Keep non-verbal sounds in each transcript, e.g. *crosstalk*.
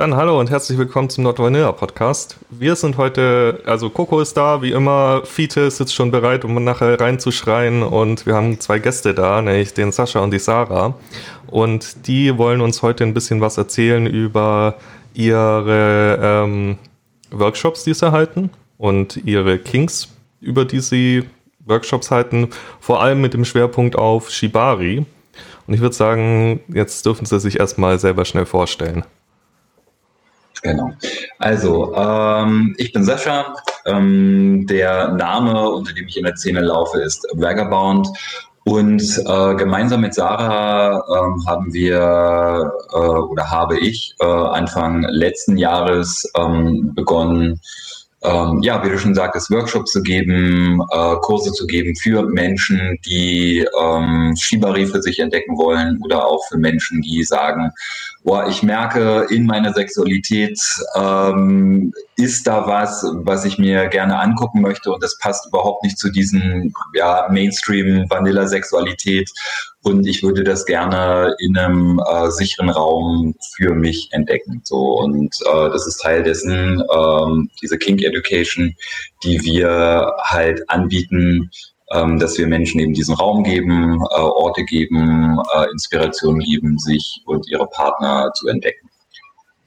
Dann hallo und herzlich willkommen zum Not Vanilla Podcast. Wir sind heute, also Coco ist da, wie immer, Fiete ist jetzt schon bereit, um nachher reinzuschreien und wir haben zwei Gäste da, nämlich den Sascha und die Sarah. Und die wollen uns heute ein bisschen was erzählen über ihre ähm, Workshops, die sie halten und ihre Kings, über die sie Workshops halten, vor allem mit dem Schwerpunkt auf Shibari. Und ich würde sagen, jetzt dürfen sie sich erstmal selber schnell vorstellen. Genau. Also, ähm, ich bin Sascha. Ähm, der Name, unter dem ich in der Szene laufe, ist Vagabond. Und äh, gemeinsam mit Sarah äh, haben wir äh, oder habe ich äh, Anfang letzten Jahres ähm, begonnen, ähm, ja, wie du schon sagtest, Workshops zu geben, äh, Kurse zu geben für Menschen, die ähm, Shibari für sich entdecken wollen oder auch für Menschen, die sagen, boah, ich merke in meiner Sexualität ähm, ist da was, was ich mir gerne angucken möchte und das passt überhaupt nicht zu diesen ja, Mainstream-Vanilla-Sexualität und ich würde das gerne in einem äh, sicheren Raum für mich entdecken. So und äh, das ist Teil dessen, ähm, diese Kink Education, die wir halt anbieten, dass wir Menschen eben diesen Raum geben, äh, Orte geben, äh, Inspiration geben, sich und ihre Partner zu entdecken.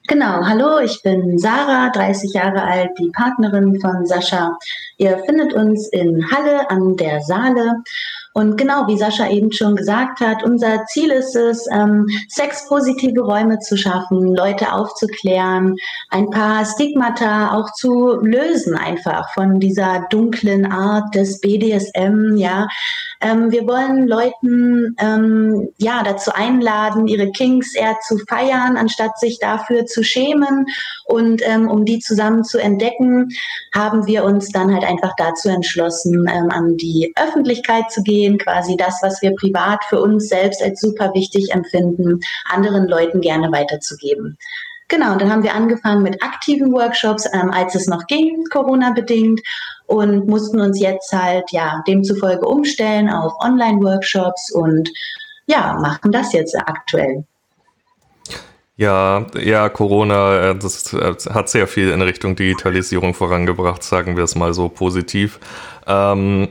Genau, hallo, ich bin Sarah, 30 Jahre alt, die Partnerin von Sascha. Ihr findet uns in Halle an der Saale und genau, wie Sascha eben schon gesagt hat, unser Ziel ist es, ähm, sexpositive Räume zu schaffen, Leute aufzuklären, ein paar Stigmata auch zu lösen einfach von dieser dunklen Art des BDSM, ja. Ähm, wir wollen Leuten ähm, ja dazu einladen, ihre Kings eher zu feiern, anstatt sich dafür zu schämen. Und ähm, um die zusammen zu entdecken, haben wir uns dann halt einfach dazu entschlossen, ähm, an die Öffentlichkeit zu gehen quasi das, was wir privat für uns selbst als super wichtig empfinden, anderen Leuten gerne weiterzugeben. Genau, und dann haben wir angefangen mit aktiven Workshops, ähm, als es noch ging, Corona-bedingt, und mussten uns jetzt halt ja demzufolge umstellen auf Online-Workshops und ja, machen das jetzt aktuell. Ja, ja, Corona, äh, das äh, hat sehr viel in Richtung Digitalisierung vorangebracht, sagen wir es mal so positiv. Ähm,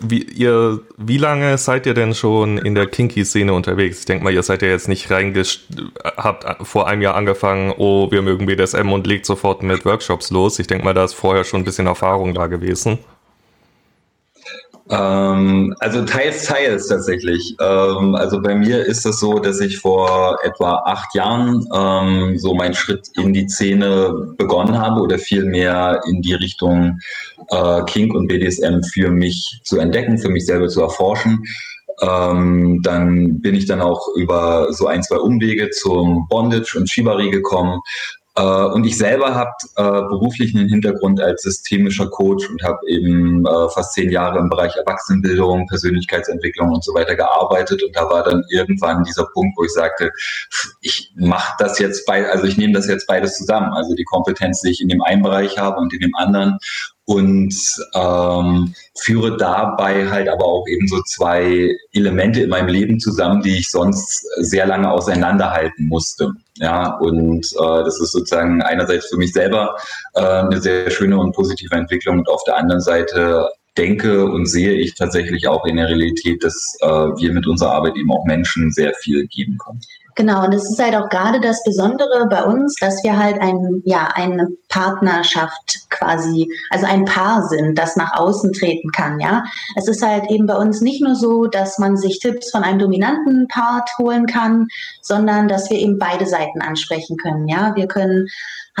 wie, ihr, wie lange seid ihr denn schon in der Kinky-Szene unterwegs? Ich denke mal, ihr seid ja jetzt nicht reingest, habt vor einem Jahr angefangen, oh, wir mögen BDSM und legt sofort mit Workshops los. Ich denke mal, da ist vorher schon ein bisschen Erfahrung da gewesen. Ähm, also teils, teils tatsächlich. Ähm, also bei mir ist es so, dass ich vor etwa acht Jahren ähm, so meinen Schritt in die Szene begonnen habe oder vielmehr in die Richtung äh, Kink und BDSM für mich zu entdecken, für mich selber zu erforschen. Ähm, dann bin ich dann auch über so ein, zwei Umwege zum Bondage und Shibari gekommen, und ich selber habe äh, beruflich einen Hintergrund als systemischer Coach und habe eben äh, fast zehn Jahre im Bereich Erwachsenenbildung, Persönlichkeitsentwicklung und so weiter gearbeitet. Und da war dann irgendwann dieser Punkt, wo ich sagte, ich mache das jetzt bei, also ich nehme das jetzt beides zusammen. Also die Kompetenz, die ich in dem einen Bereich habe und in dem anderen und ähm, führe dabei halt aber auch eben so zwei Elemente in meinem Leben zusammen, die ich sonst sehr lange auseinanderhalten musste. Ja, und äh, das ist sozusagen einerseits für mich selber äh, eine sehr schöne und positive Entwicklung und auf der anderen Seite denke und sehe ich tatsächlich auch in der Realität, dass äh, wir mit unserer Arbeit eben auch Menschen sehr viel geben können. Genau, und es ist halt auch gerade das Besondere bei uns, dass wir halt ein, ja, eine Partnerschaft quasi, also ein Paar sind, das nach außen treten kann, ja. Es ist halt eben bei uns nicht nur so, dass man sich Tipps von einem dominanten Part holen kann, sondern dass wir eben beide Seiten ansprechen können, ja. Wir können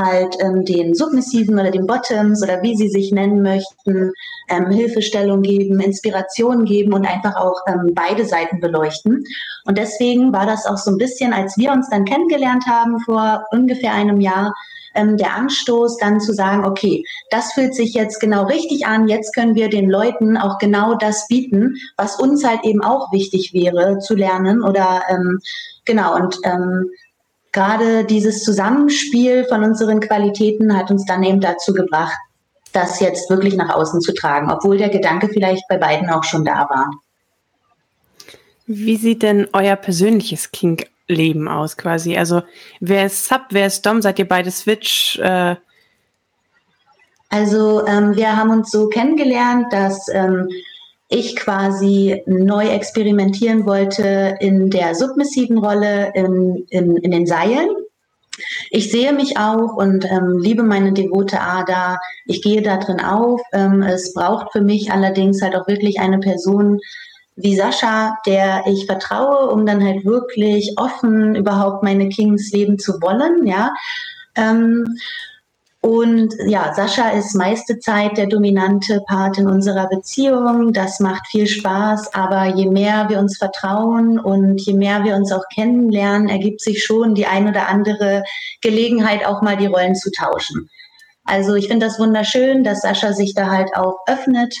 halt ähm, den Submissiven oder den Bottoms oder wie sie sich nennen möchten, ähm, Hilfestellung geben, Inspiration geben und einfach auch ähm, beide Seiten beleuchten. Und deswegen war das auch so ein bisschen, als wir uns dann kennengelernt haben vor ungefähr einem Jahr, ähm, der Anstoß, dann zu sagen, okay, das fühlt sich jetzt genau richtig an, jetzt können wir den Leuten auch genau das bieten, was uns halt eben auch wichtig wäre zu lernen oder ähm, genau und ähm, gerade dieses Zusammenspiel von unseren Qualitäten hat uns dann eben dazu gebracht, das jetzt wirklich nach außen zu tragen, obwohl der Gedanke vielleicht bei beiden auch schon da war. Wie sieht denn euer persönliches Kink Leben aus quasi? Also wer ist Sub, wer ist Dom? Seid ihr beide Switch? Äh also ähm, wir haben uns so kennengelernt, dass ähm, ich quasi neu experimentieren wollte in der submissiven Rolle in, in, in den Seilen. Ich sehe mich auch und ähm, liebe meine devote Ader. Ich gehe da drin auf. Ähm, es braucht für mich allerdings halt auch wirklich eine Person wie Sascha, der ich vertraue, um dann halt wirklich offen überhaupt meine Kings leben zu wollen, ja. Ähm, und ja, Sascha ist meiste Zeit der dominante Part in unserer Beziehung. Das macht viel Spaß. Aber je mehr wir uns vertrauen und je mehr wir uns auch kennenlernen, ergibt sich schon die ein oder andere Gelegenheit, auch mal die Rollen zu tauschen. Also ich finde das wunderschön, dass Sascha sich da halt auch öffnet.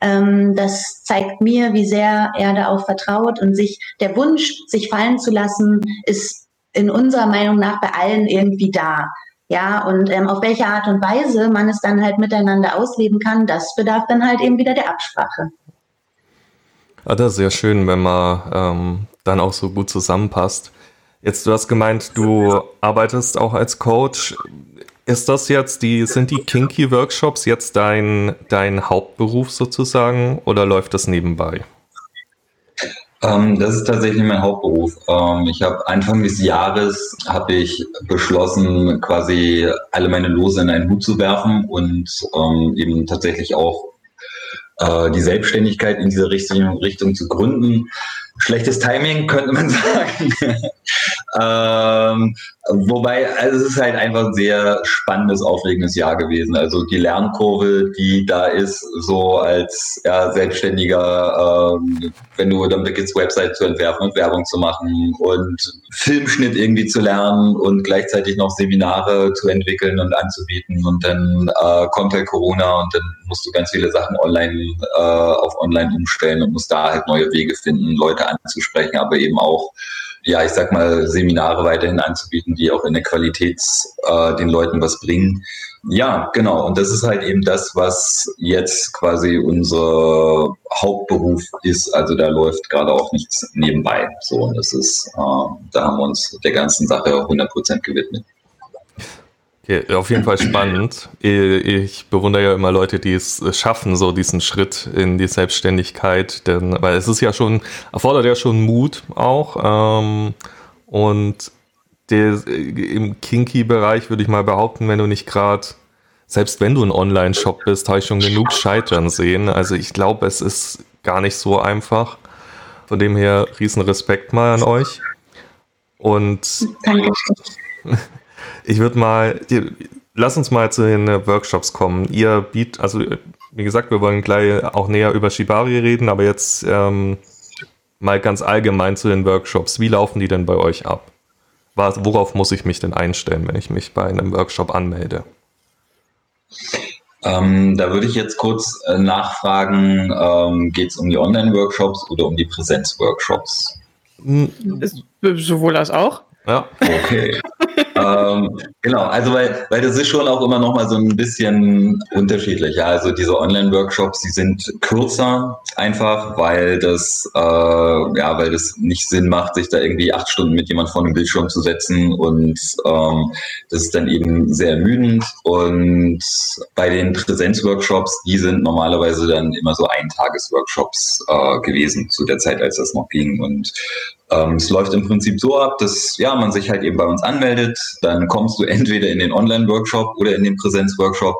Ähm, das zeigt mir, wie sehr er da auch vertraut und sich der Wunsch, sich fallen zu lassen, ist in unserer Meinung nach bei allen irgendwie da. Ja, und ähm, auf welche Art und Weise man es dann halt miteinander ausleben kann, das bedarf dann halt eben wieder der Absprache. Ah, das ist sehr schön, wenn man ähm, dann auch so gut zusammenpasst. Jetzt, du hast gemeint, du arbeitest auch als Coach. Ist das jetzt die, sind die Kinky Workshops jetzt dein, dein Hauptberuf sozusagen oder läuft das nebenbei? Ähm, das ist tatsächlich mein Hauptberuf. Ähm, ich habe Anfang des Jahres habe ich beschlossen, quasi alle meine Lose in einen Hut zu werfen und ähm, eben tatsächlich auch äh, die Selbstständigkeit in diese Richtung, Richtung zu gründen. Schlechtes Timing könnte man *laughs* sagen. Ähm, wobei, also es ist halt einfach ein sehr spannendes, aufregendes Jahr gewesen. Also die Lernkurve, die da ist, so als ja, Selbstständiger, ähm, wenn du damit beginnst, Website zu entwerfen und Werbung zu machen und Filmschnitt irgendwie zu lernen und gleichzeitig noch Seminare zu entwickeln und anzubieten. Und dann äh, kommt halt Corona und dann musst du ganz viele Sachen online äh, auf online umstellen und musst da halt neue Wege finden, Leute anzusprechen, aber eben auch ja, ich sag mal, Seminare weiterhin anzubieten, die auch in der Qualität äh, den Leuten was bringen. Ja, genau. Und das ist halt eben das, was jetzt quasi unser Hauptberuf ist. Also da läuft gerade auch nichts nebenbei. So, und das ist, äh, da haben wir uns der ganzen Sache 100% gewidmet. Okay, auf jeden Fall spannend. Ich bewundere ja immer Leute, die es schaffen, so diesen Schritt in die Selbstständigkeit, denn weil es ist ja schon, erfordert ja schon Mut auch. Ähm, und der, im Kinky-Bereich würde ich mal behaupten, wenn du nicht gerade, selbst wenn du ein Online-Shop bist, habe ich schon genug Scheitern sehen. Also ich glaube, es ist gar nicht so einfach. Von dem her riesen Respekt mal an euch. Und Danke. Ich würde mal, lass uns mal zu den äh, Workshops kommen. Ihr bietet, also wie gesagt, wir wollen gleich auch näher über Shibari reden, aber jetzt ähm, mal ganz allgemein zu den Workshops. Wie laufen die denn bei euch ab? Was, worauf muss ich mich denn einstellen, wenn ich mich bei einem Workshop anmelde? Ähm, da würde ich jetzt kurz äh, nachfragen, ähm, geht es um die Online-Workshops oder um die Präsenz-Workshops? Hm. Sowohl als auch. Ja. Okay. Ähm, genau, also weil, weil das ist schon auch immer noch mal so ein bisschen unterschiedlich. Ja, also diese Online-Workshops, die sind kürzer einfach, weil das äh, ja, weil das nicht Sinn macht, sich da irgendwie acht Stunden mit jemand vor einem Bildschirm zu setzen und ähm, das ist dann eben sehr ermüdend. Und bei den Präsenzworkshops, die sind normalerweise dann immer so Eintagesworkshops äh, gewesen zu der Zeit, als das noch ging. Und ähm, es läuft im Prinzip so ab, dass ja, man sich halt eben bei uns anmeldet, dann kommst du entweder in den Online-Workshop oder in den Präsenz-Workshop.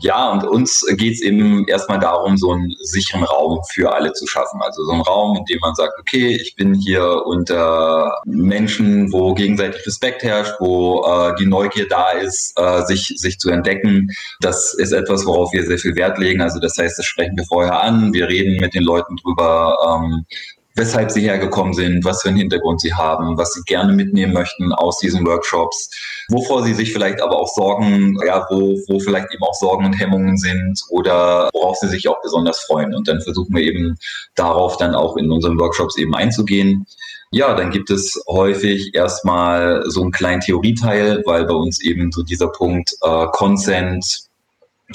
Ja, und uns geht es eben erstmal darum, so einen sicheren Raum für alle zu schaffen. Also so einen Raum, in dem man sagt, okay, ich bin hier unter Menschen, wo gegenseitig Respekt herrscht, wo äh, die Neugier da ist, äh, sich, sich zu entdecken. Das ist etwas, worauf wir sehr viel Wert legen. Also das heißt, das sprechen wir vorher an, wir reden mit den Leuten drüber, ähm, weshalb sie hergekommen sind, was für einen Hintergrund sie haben, was sie gerne mitnehmen möchten aus diesen Workshops, wovor sie sich vielleicht aber auch Sorgen, ja, wo, wo vielleicht eben auch Sorgen und Hemmungen sind oder worauf sie sich auch besonders freuen. Und dann versuchen wir eben darauf dann auch in unseren Workshops eben einzugehen. Ja, dann gibt es häufig erstmal so einen kleinen Theorieteil, weil bei uns eben so dieser Punkt äh, Consent,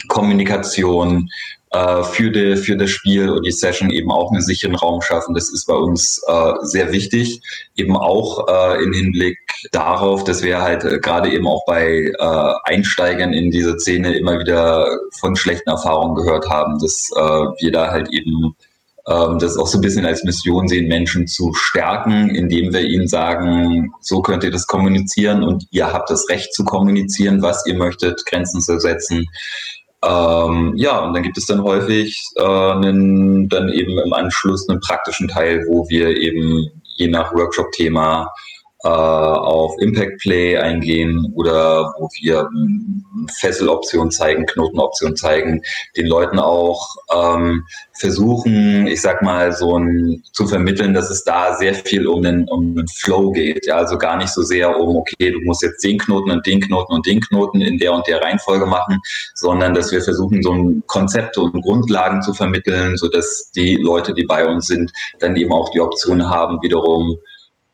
Kommunikation äh, für, die, für das Spiel und die Session eben auch einen sicheren Raum schaffen. Das ist bei uns äh, sehr wichtig, eben auch äh, im Hinblick darauf, dass wir halt äh, gerade eben auch bei äh, Einsteigern in diese Szene immer wieder von schlechten Erfahrungen gehört haben, dass äh, wir da halt eben ähm, das auch so ein bisschen als Mission sehen, Menschen zu stärken, indem wir ihnen sagen, so könnt ihr das kommunizieren und ihr habt das Recht zu kommunizieren, was ihr möchtet, Grenzen zu setzen. Ähm, ja, und dann gibt es dann häufig äh, einen, dann eben im Anschluss einen praktischen Teil, wo wir eben je nach Workshop-Thema auf Impact Play eingehen oder wo wir Fesseloptionen zeigen, Knotenoptionen zeigen, den Leuten auch ähm, versuchen, ich sag mal, so ein, zu vermitteln, dass es da sehr viel um den, um den Flow geht. Ja, also gar nicht so sehr um, okay, du musst jetzt den Knoten und den Knoten und den Knoten in der und der Reihenfolge machen, sondern dass wir versuchen, so ein Konzepte und Grundlagen zu vermitteln, so dass die Leute, die bei uns sind, dann eben auch die Option haben, wiederum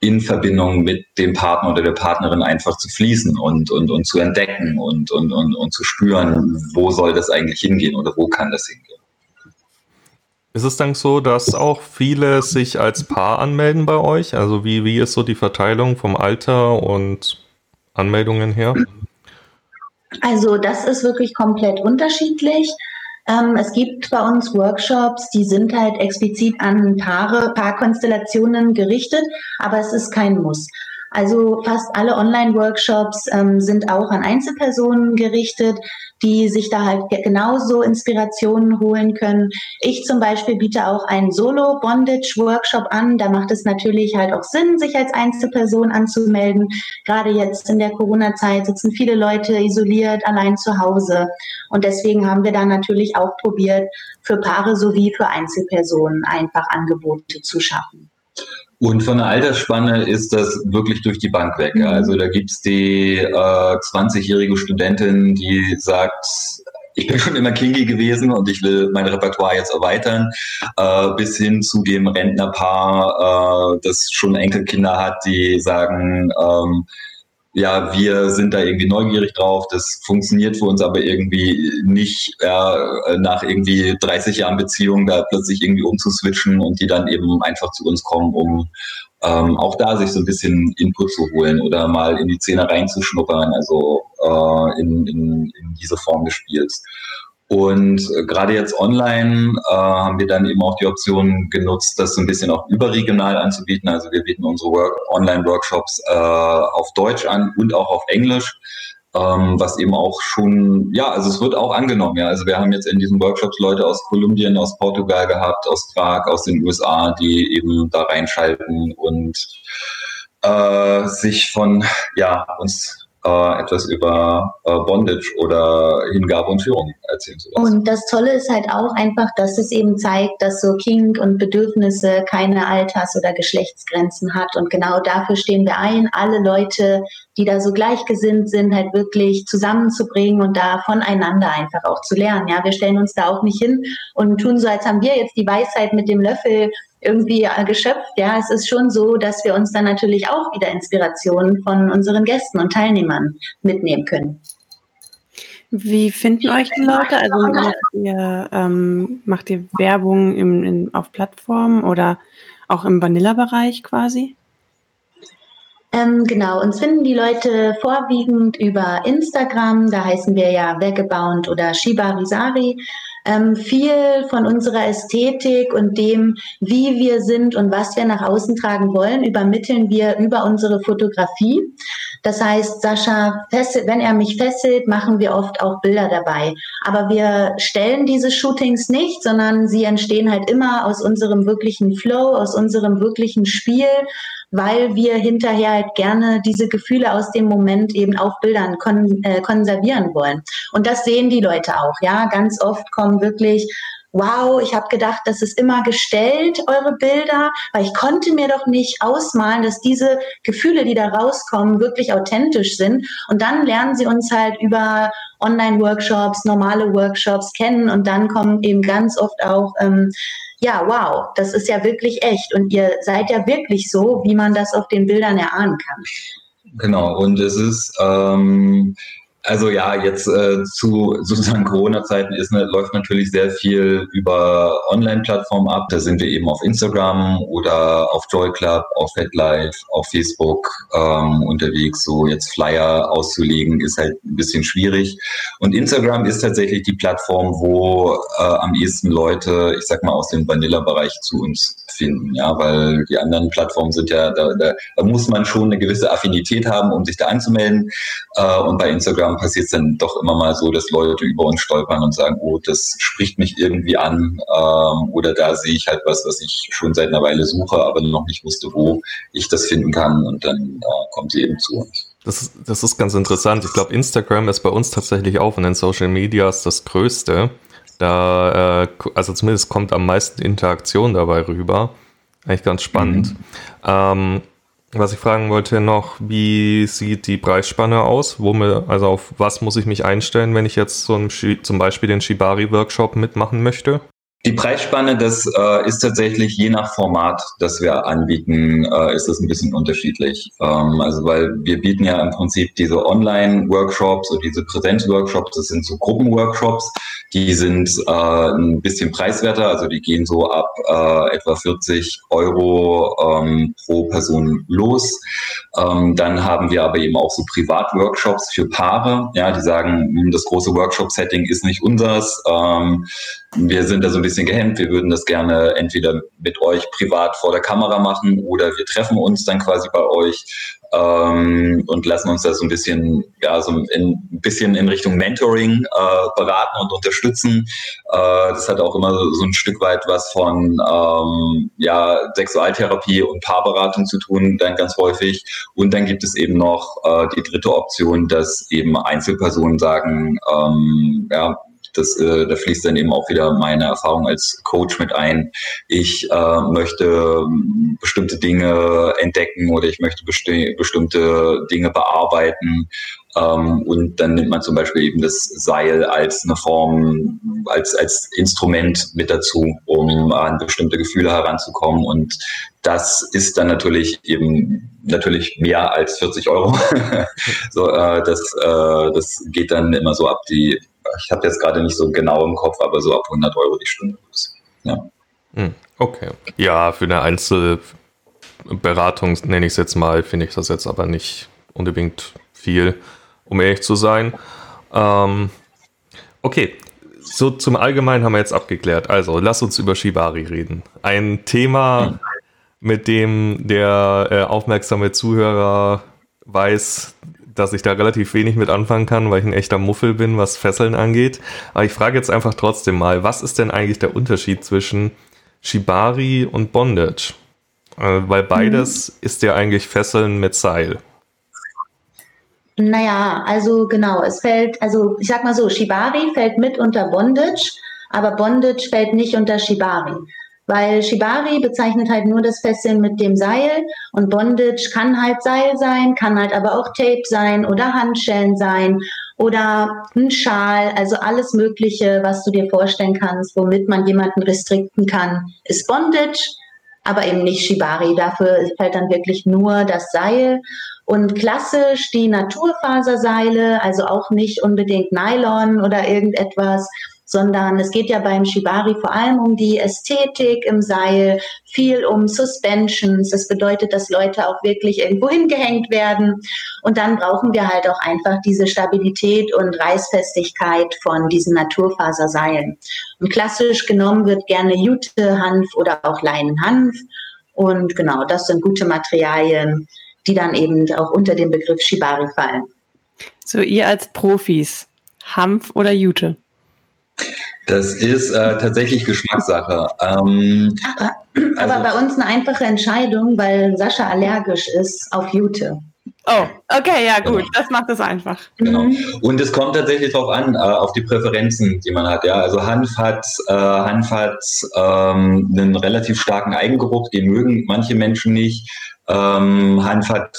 in Verbindung mit dem Partner oder der Partnerin einfach zu fließen und, und, und zu entdecken und, und, und, und zu spüren, wo soll das eigentlich hingehen oder wo kann das hingehen. Ist es dann so, dass auch viele sich als Paar anmelden bei euch? Also wie, wie ist so die Verteilung vom Alter und Anmeldungen her? Also das ist wirklich komplett unterschiedlich. Ähm, es gibt bei uns Workshops, die sind halt explizit an Paare, Paarkonstellationen gerichtet, aber es ist kein Muss. Also fast alle Online-Workshops ähm, sind auch an Einzelpersonen gerichtet, die sich da halt genauso Inspirationen holen können. Ich zum Beispiel biete auch einen Solo-Bondage-Workshop an. Da macht es natürlich halt auch Sinn, sich als Einzelperson anzumelden. Gerade jetzt in der Corona-Zeit sitzen viele Leute isoliert, allein zu Hause. Und deswegen haben wir da natürlich auch probiert, für Paare sowie für Einzelpersonen einfach Angebote zu schaffen. Und von der Altersspanne ist das wirklich durch die Bank weg. Mhm. Also da gibt's die äh, 20-jährige Studentin, die sagt, ich bin schon immer kinky gewesen und ich will mein Repertoire jetzt erweitern, äh, bis hin zu dem Rentnerpaar, äh, das schon Enkelkinder hat, die sagen, ähm, ja, wir sind da irgendwie neugierig drauf. Das funktioniert für uns aber irgendwie nicht äh, nach irgendwie 30 Jahren Beziehung da plötzlich irgendwie umzuswitchen und die dann eben einfach zu uns kommen, um ähm, auch da sich so ein bisschen Input zu holen oder mal in die Szene reinzuschnuppern, also äh, in, in, in diese Form des Spiels. Und äh, gerade jetzt online äh, haben wir dann eben auch die Option genutzt, das so ein bisschen auch überregional anzubieten. Also wir bieten unsere Work Online-Workshops äh, auf Deutsch an und auch auf Englisch, ähm, was eben auch schon, ja, also es wird auch angenommen. Ja, also wir haben jetzt in diesen Workshops Leute aus Kolumbien, aus Portugal gehabt, aus Prag, aus den USA, die eben da reinschalten und äh, sich von ja uns äh, etwas über äh, Bondage oder Hingabe und Führung erzählen lassen. Und das Tolle ist halt auch einfach, dass es eben zeigt, dass so Kink und Bedürfnisse keine Alters- oder Geschlechtsgrenzen hat. Und genau dafür stehen wir ein, alle Leute, die da so gleichgesinnt sind, halt wirklich zusammenzubringen und da voneinander einfach auch zu lernen. Ja, wir stellen uns da auch nicht hin und tun so, als haben wir jetzt die Weisheit mit dem Löffel irgendwie äh, geschöpft. Ja, es ist schon so, dass wir uns dann natürlich auch wieder Inspirationen von unseren Gästen und Teilnehmern mitnehmen können. Wie finden euch die Leute? Also macht ihr, ähm, macht ihr Werbung im, in, auf Plattformen oder auch im Vanilla-Bereich quasi? Ähm, genau, uns finden die Leute vorwiegend über Instagram, da heißen wir ja Vagabond oder Shibarisari. Ähm, viel von unserer Ästhetik und dem, wie wir sind und was wir nach außen tragen wollen, übermitteln wir über unsere Fotografie. Das heißt, Sascha, wenn er mich fesselt, machen wir oft auch Bilder dabei. Aber wir stellen diese Shootings nicht, sondern sie entstehen halt immer aus unserem wirklichen Flow, aus unserem wirklichen Spiel weil wir hinterher halt gerne diese Gefühle aus dem Moment eben auf Bildern kon äh, konservieren wollen. Und das sehen die Leute auch, ja. Ganz oft kommen wirklich wow, ich habe gedacht, das ist immer gestellt, eure Bilder, weil ich konnte mir doch nicht ausmalen, dass diese Gefühle, die da rauskommen, wirklich authentisch sind. Und dann lernen sie uns halt über Online-Workshops, normale Workshops kennen und dann kommen eben ganz oft auch ähm, ja, wow, das ist ja wirklich echt und ihr seid ja wirklich so, wie man das auf den Bildern erahnen kann. Genau, und es ist ähm, Also ja, jetzt äh, zu sozusagen Corona-Zeiten ist ne, läuft natürlich sehr viel über Online-Plattformen ab. Da sind wir eben auf Instagram oder auf Joy Club, auf FetLife, auf Facebook ähm, unterwegs. So jetzt Flyer auszulegen ist halt ein bisschen schwierig. Und Instagram ist tatsächlich die Plattform, wo äh, am ehesten Leute, ich sag mal, aus dem Vanilla-Bereich zu uns finden, ja, weil die anderen Plattformen sind ja, da, da, da muss man schon eine gewisse Affinität haben, um sich da anzumelden. Äh, und bei Instagram passiert es dann doch immer mal so, dass Leute über uns stolpern und sagen, oh, das spricht mich irgendwie an ähm, oder da sehe ich halt was, was ich schon seit einer Weile suche, aber noch nicht wusste, wo ich das finden kann und dann äh, kommt sie eben zu uns. Das ist, das ist ganz interessant. Ich glaube, Instagram ist bei uns tatsächlich auch in den Social Medias das Größte. Da, äh, also zumindest kommt am meisten Interaktion dabei rüber. Eigentlich ganz spannend. Mhm. Ähm, was ich fragen wollte noch, wie sieht die Preisspanne aus? Wo mir, also auf was muss ich mich einstellen, wenn ich jetzt so zum Beispiel den Shibari-Workshop mitmachen möchte? Die Preisspanne, das äh, ist tatsächlich je nach Format, das wir anbieten, äh, ist das ein bisschen unterschiedlich. Ähm, also weil wir bieten ja im Prinzip diese Online-Workshops und diese Präsenz-Workshops, das sind so Gruppenworkshops, die sind äh, ein bisschen preiswerter, also die gehen so ab äh, etwa 40 Euro ähm, pro Person los. Ähm, dann haben wir aber eben auch so Privatworkshops für Paare, ja, die sagen, hm, das große Workshop-Setting ist nicht unseres. Wir sind da so ein bisschen gehemmt. Wir würden das gerne entweder mit euch privat vor der Kamera machen oder wir treffen uns dann quasi bei euch ähm, und lassen uns da so ein bisschen, ja, so ein bisschen in Richtung Mentoring äh, beraten und unterstützen. Äh, das hat auch immer so ein Stück weit was von ähm, ja, Sexualtherapie und Paarberatung zu tun, dann ganz häufig. Und dann gibt es eben noch äh, die dritte Option, dass eben Einzelpersonen sagen, ähm, ja, das, äh, da fließt dann eben auch wieder meine Erfahrung als Coach mit ein. Ich äh, möchte ähm, bestimmte Dinge entdecken oder ich möchte besti bestimmte Dinge bearbeiten. Ähm, und dann nimmt man zum Beispiel eben das Seil als eine Form, als, als Instrument mit dazu, um an bestimmte Gefühle heranzukommen. Und das ist dann natürlich eben natürlich mehr als 40 Euro. *laughs* so, äh, das, äh, das geht dann immer so ab die ich habe jetzt gerade nicht so genau im Kopf, aber so ab 100 Euro die Stunde. Ja. Hm, okay. Ja, für eine Einzelberatung, nenne ich es jetzt mal, finde ich das jetzt aber nicht unbedingt viel, um ehrlich zu sein. Ähm, okay, so zum Allgemeinen haben wir jetzt abgeklärt. Also, lass uns über Shibari reden. Ein Thema, hm. mit dem der äh, aufmerksame Zuhörer weiß, dass ich da relativ wenig mit anfangen kann, weil ich ein echter Muffel bin, was Fesseln angeht. Aber ich frage jetzt einfach trotzdem mal, was ist denn eigentlich der Unterschied zwischen Shibari und Bondage? Äh, weil beides mhm. ist ja eigentlich Fesseln mit Seil. Naja, also genau, es fällt, also ich sag mal so, Shibari fällt mit unter Bondage, aber Bondage fällt nicht unter Shibari. Weil Shibari bezeichnet halt nur das Fesseln mit dem Seil und Bondage kann halt Seil sein, kann halt aber auch Tape sein oder Handschellen sein oder ein Schal, also alles Mögliche, was du dir vorstellen kannst, womit man jemanden restrikten kann, ist Bondage, aber eben nicht Shibari. Dafür fällt dann wirklich nur das Seil. Und klassisch die Naturfaserseile, also auch nicht unbedingt Nylon oder irgendetwas, sondern es geht ja beim Shibari vor allem um die Ästhetik im Seil, viel um Suspensions. Das bedeutet, dass Leute auch wirklich irgendwo hingehängt werden. Und dann brauchen wir halt auch einfach diese Stabilität und Reißfestigkeit von diesen Naturfaserseilen. Und klassisch genommen wird gerne Jute-Hanf oder auch Leinenhanf. Und genau, das sind gute Materialien, die dann eben auch unter den Begriff Shibari fallen. So, ihr als Profis, Hanf oder Jute? Das ist äh, tatsächlich Geschmackssache. Ähm, aber, also, aber bei uns eine einfache Entscheidung, weil Sascha allergisch ist auf Jute. Oh, okay, ja gut, genau. das macht es einfach. Genau. Mhm. Und es kommt tatsächlich darauf an, äh, auf die Präferenzen, die man hat. Ja, also Hanf hat, äh, Hanf hat ähm, einen relativ starken Eigengeruch, den mögen manche Menschen nicht. Ähm, Hanf hat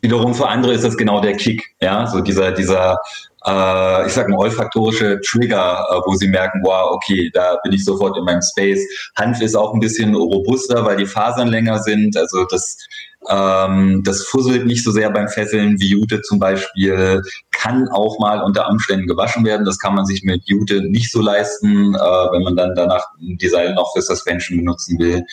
wiederum für andere ist das genau der Kick, ja, so dieser dieser äh, ich sag mal, olfaktorische Trigger, äh, wo sie merken, wow, okay, da bin ich sofort in meinem Space. Hanf ist auch ein bisschen robuster, weil die Fasern länger sind. Also das, ähm, das fusselt nicht so sehr beim Fesseln wie Jute zum Beispiel, kann auch mal unter Umständen gewaschen werden. Das kann man sich mit Jute nicht so leisten, äh, wenn man dann danach die Seile noch für Suspension benutzen will.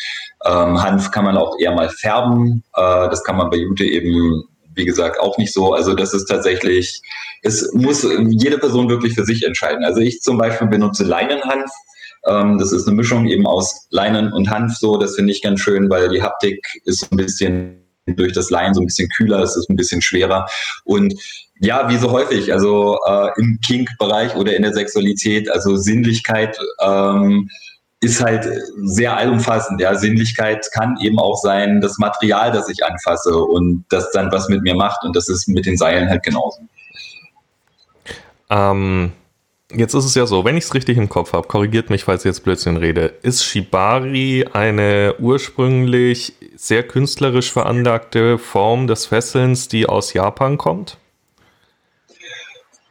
Ähm, Hanf kann man auch eher mal färben. Äh, das kann man bei Jute eben wie gesagt, auch nicht so. Also das ist tatsächlich, es muss jede Person wirklich für sich entscheiden. Also ich zum Beispiel benutze Leinenhanf. Ähm, das ist eine Mischung eben aus Leinen und Hanf so. Das finde ich ganz schön, weil die Haptik ist ein bisschen durch das Leinen so ein bisschen kühler, es ist ein bisschen schwerer. Und ja, wie so häufig, also äh, im Kink-Bereich oder in der Sexualität, also Sinnlichkeit ähm, ist halt sehr allumfassend. Ja, Sinnlichkeit kann eben auch sein, das Material, das ich anfasse und das dann was mit mir macht. Und das ist mit den Seilen halt genauso. Ähm, jetzt ist es ja so, wenn ich es richtig im Kopf habe, korrigiert mich, falls ich jetzt Blödsinn rede, ist Shibari eine ursprünglich sehr künstlerisch veranlagte Form des Fesselns, die aus Japan kommt?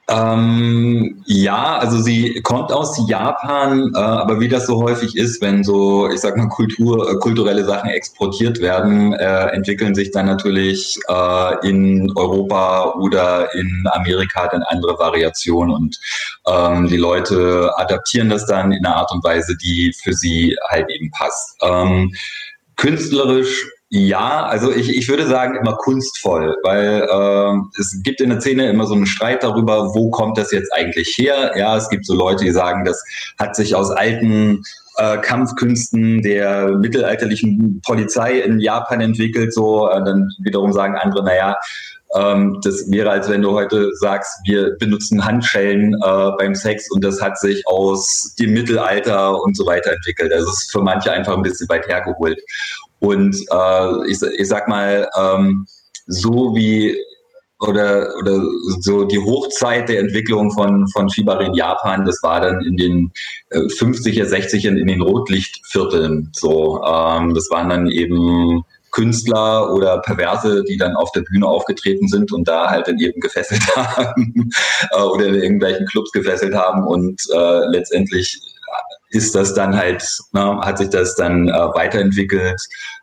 Ähm, ja, also sie kommt aus Japan, äh, aber wie das so häufig ist, wenn so, ich sag mal, Kultur, äh, kulturelle Sachen exportiert werden, äh, entwickeln sich dann natürlich äh, in Europa oder in Amerika dann andere Variationen und ähm, die Leute adaptieren das dann in einer Art und Weise, die für sie halt eben passt. Ähm, künstlerisch ja, also ich, ich würde sagen immer kunstvoll, weil äh, es gibt in der Szene immer so einen Streit darüber, wo kommt das jetzt eigentlich her. Ja, es gibt so Leute, die sagen, das hat sich aus alten äh, Kampfkünsten der mittelalterlichen Polizei in Japan entwickelt. So, äh, dann wiederum sagen andere, naja, ähm, das wäre, als wenn du heute sagst, wir benutzen Handschellen äh, beim Sex und das hat sich aus dem Mittelalter und so weiter entwickelt. Also es ist für manche einfach ein bisschen weit hergeholt. Und äh, ich, ich sag mal, ähm, so wie oder, oder so die Hochzeit der Entwicklung von, von Shibari in Japan, das war dann in den äh, 50er, 60er in den Rotlichtvierteln. So, ähm, das waren dann eben Künstler oder Perverse, die dann auf der Bühne aufgetreten sind und da halt dann eben gefesselt *laughs* haben äh, oder in irgendwelchen Clubs gefesselt haben und äh, letztendlich ist das dann halt, ne, hat sich das dann äh, weiterentwickelt,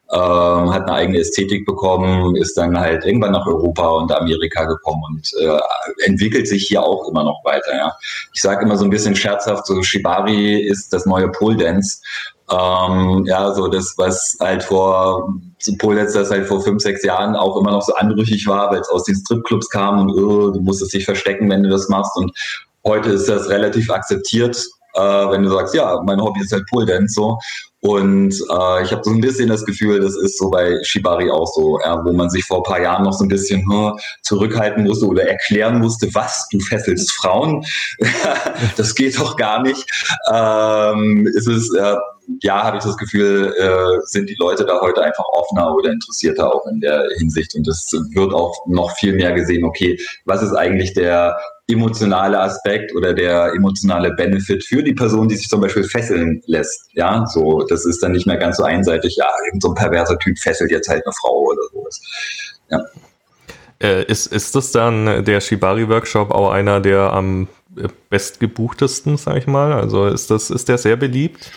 äh, hat eine eigene Ästhetik bekommen, ist dann halt irgendwann nach Europa und Amerika gekommen und äh, entwickelt sich hier auch immer noch weiter. Ja. Ich sage immer so ein bisschen scherzhaft, so Shibari ist das neue Pole Dance. Ähm, ja, so das, was halt vor Dance, das halt vor fünf, sechs Jahren auch immer noch so anrüchig war, weil es aus den Stripclubs kam und oh, du musstest dich verstecken, wenn du das machst. Und heute ist das relativ akzeptiert äh, wenn du sagst, ja, mein Hobby ist halt Pole Dance so. Und äh, ich habe so ein bisschen das Gefühl, das ist so bei Shibari auch so, ja, wo man sich vor ein paar Jahren noch so ein bisschen hm, zurückhalten musste oder erklären musste, was, du fesselst Frauen? *laughs* das geht doch gar nicht. Ähm, ist es, äh, ja, habe ich das Gefühl, äh, sind die Leute da heute einfach offener oder interessierter auch in der Hinsicht. Und es wird auch noch viel mehr gesehen, okay, was ist eigentlich der emotionale Aspekt oder der emotionale Benefit für die Person, die sich zum Beispiel fesseln lässt. Ja, so, das ist dann nicht mehr ganz so einseitig, ja, irgend so ein perverser Typ fesselt jetzt halt eine Frau oder sowas. Ja. Äh, ist, ist das dann der Shibari-Workshop auch einer der am bestgebuchtesten, sag ich mal? Also ist das, ist der sehr beliebt?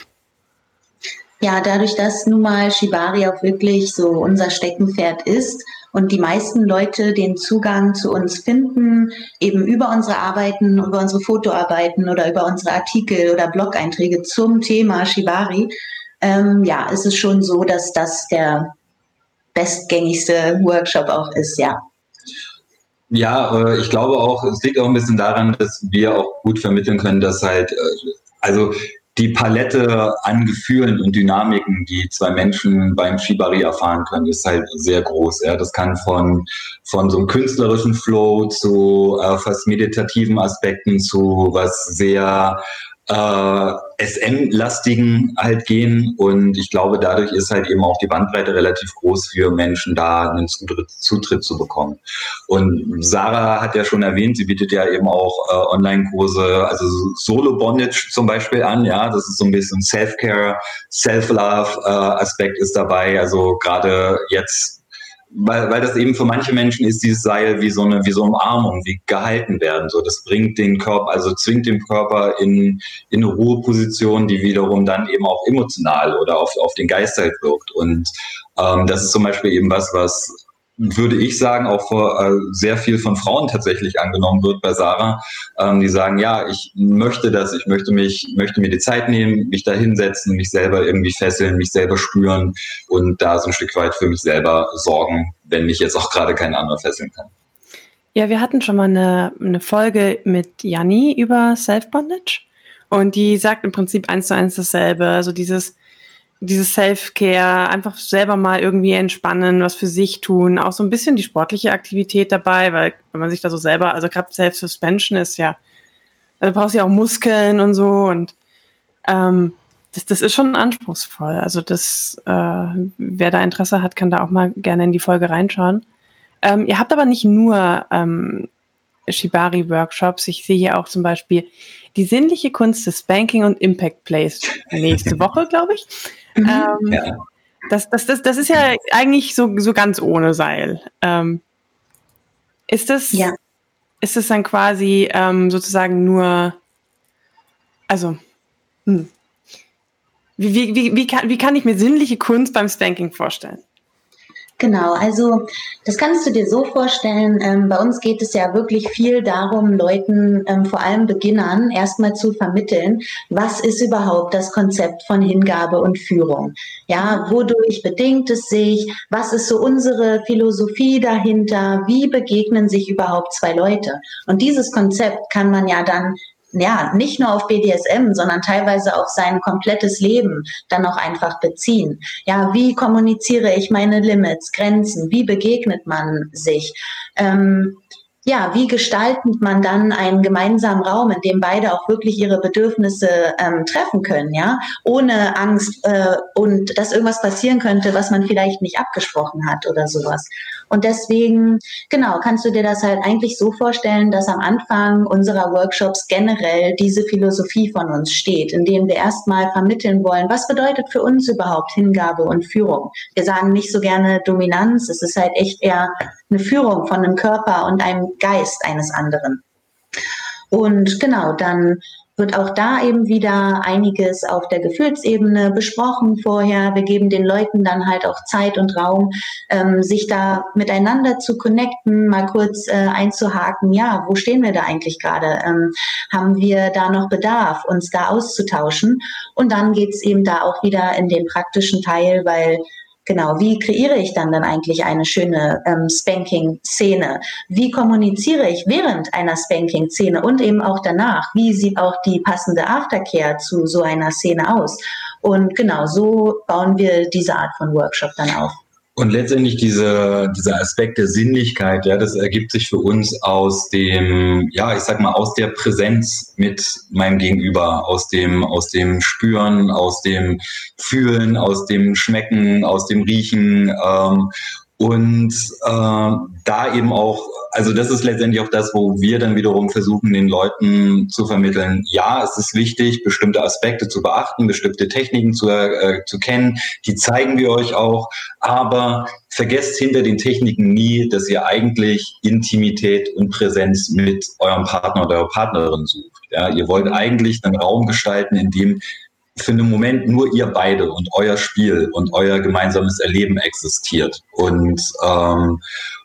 Ja, dadurch, dass nun mal Shibari auch wirklich so unser Steckenpferd ist, und die meisten Leute den Zugang zu uns finden, eben über unsere Arbeiten, über unsere Fotoarbeiten oder über unsere Artikel oder Blog-Einträge zum Thema Shibari, ähm, ja, ist es schon so, dass das der bestgängigste Workshop auch ist, ja. Ja, äh, ich glaube auch, es liegt auch ein bisschen daran, dass wir auch gut vermitteln können, dass halt, äh, also die Palette an Gefühlen und Dynamiken, die zwei Menschen beim Shibari erfahren können, ist halt sehr groß. Ja. Das kann von, von so einem künstlerischen Flow zu äh, fast meditativen Aspekten zu was sehr äh, SM-lastigen halt gehen. Und ich glaube, dadurch ist halt eben auch die Bandbreite relativ groß für Menschen, da einen Zutritt, Zutritt zu bekommen. Und Sarah hat ja schon erwähnt, sie bietet ja eben auch äh, Online-Kurse, also Solo-Bondage zum Beispiel an. Ja, das ist so ein bisschen Self-Care, Self-Love-Aspekt äh, ist dabei. Also gerade jetzt weil, weil das eben für manche Menschen ist dieses Seil wie so eine wie so Umarmung, wie gehalten werden. So, das bringt den Körper, also zwingt den Körper in, in eine Ruheposition, die wiederum dann eben auch emotional oder auf, auf den Geist halt wirkt. Und ähm, das ist zum Beispiel eben was, was würde ich sagen, auch vor äh, sehr viel von Frauen tatsächlich angenommen wird bei Sarah, ähm, die sagen, ja, ich möchte das, ich möchte mich, möchte mir die Zeit nehmen, mich da hinsetzen, mich selber irgendwie fesseln, mich selber spüren und da so ein Stück weit für mich selber sorgen, wenn mich jetzt auch gerade kein anderer fesseln kann. Ja, wir hatten schon mal eine, eine Folge mit Janni über Self-Bondage und die sagt im Prinzip eins zu eins dasselbe. Also dieses, dieses Self-Care, einfach selber mal irgendwie entspannen, was für sich tun, auch so ein bisschen die sportliche Aktivität dabei, weil wenn man sich da so selber, also gerade Self-Suspension ist ja, also du brauchst ja auch Muskeln und so und ähm, das, das ist schon anspruchsvoll. Also das, äh, wer da Interesse hat, kann da auch mal gerne in die Folge reinschauen. Ähm, ihr habt aber nicht nur ähm, Shibari-Workshops. Ich sehe hier auch zum Beispiel die sinnliche Kunst des Banking und Impact Plays nächste Woche, *laughs* glaube ich. Mhm. Ähm, ja. das, das, das, das ist ja eigentlich so, so ganz ohne Seil. Ähm, ist das, ja. ist das dann quasi ähm, sozusagen nur, also, hm. wie, wie, wie, wie, kann, wie kann ich mir sinnliche Kunst beim Spanking vorstellen? Genau, also das kannst du dir so vorstellen. Ähm, bei uns geht es ja wirklich viel darum, Leuten, ähm, vor allem Beginnern, erstmal zu vermitteln, was ist überhaupt das Konzept von Hingabe und Führung? Ja, wodurch bedingt es sich? Was ist so unsere Philosophie dahinter? Wie begegnen sich überhaupt zwei Leute? Und dieses Konzept kann man ja dann ja, nicht nur auf BDSM, sondern teilweise auf sein komplettes Leben dann auch einfach beziehen. Ja, wie kommuniziere ich meine Limits, Grenzen? Wie begegnet man sich? Ähm, ja, wie gestaltet man dann einen gemeinsamen Raum, in dem beide auch wirklich ihre Bedürfnisse ähm, treffen können, ja, ohne Angst äh, und dass irgendwas passieren könnte, was man vielleicht nicht abgesprochen hat oder sowas. Und deswegen, genau, kannst du dir das halt eigentlich so vorstellen, dass am Anfang unserer Workshops generell diese Philosophie von uns steht, in dem wir erstmal vermitteln wollen, was bedeutet für uns überhaupt Hingabe und Führung. Wir sagen nicht so gerne Dominanz, es ist halt echt eher eine Führung von einem Körper und einem Geist eines anderen. Und genau, dann wird auch da eben wieder einiges auf der Gefühlsebene besprochen vorher. Wir geben den Leuten dann halt auch Zeit und Raum, ähm, sich da miteinander zu connecten, mal kurz äh, einzuhaken, ja, wo stehen wir da eigentlich gerade? Ähm, haben wir da noch Bedarf, uns da auszutauschen? Und dann geht's eben da auch wieder in den praktischen Teil, weil Genau, wie kreiere ich dann dann eigentlich eine schöne ähm, Spanking-Szene? Wie kommuniziere ich während einer Spanking-Szene und eben auch danach? Wie sieht auch die passende Aftercare zu so einer Szene aus? Und genau, so bauen wir diese Art von Workshop dann auf. Und letztendlich diese, dieser Aspekt der Sinnlichkeit, ja, das ergibt sich für uns aus dem, ja, ich sag mal, aus der Präsenz mit meinem Gegenüber, aus dem, aus dem Spüren, aus dem Fühlen, aus dem Schmecken, aus dem Riechen. Ähm, und äh, da eben auch, also das ist letztendlich auch das, wo wir dann wiederum versuchen, den Leuten zu vermitteln, ja, es ist wichtig, bestimmte Aspekte zu beachten, bestimmte Techniken zu, äh, zu kennen, die zeigen wir euch auch, aber vergesst hinter den Techniken nie, dass ihr eigentlich Intimität und Präsenz mit eurem Partner oder eurer Partnerin sucht. Ja, ihr wollt eigentlich einen Raum gestalten, in dem für einen Moment nur ihr beide und euer Spiel und euer gemeinsames Erleben existiert. Und, ähm,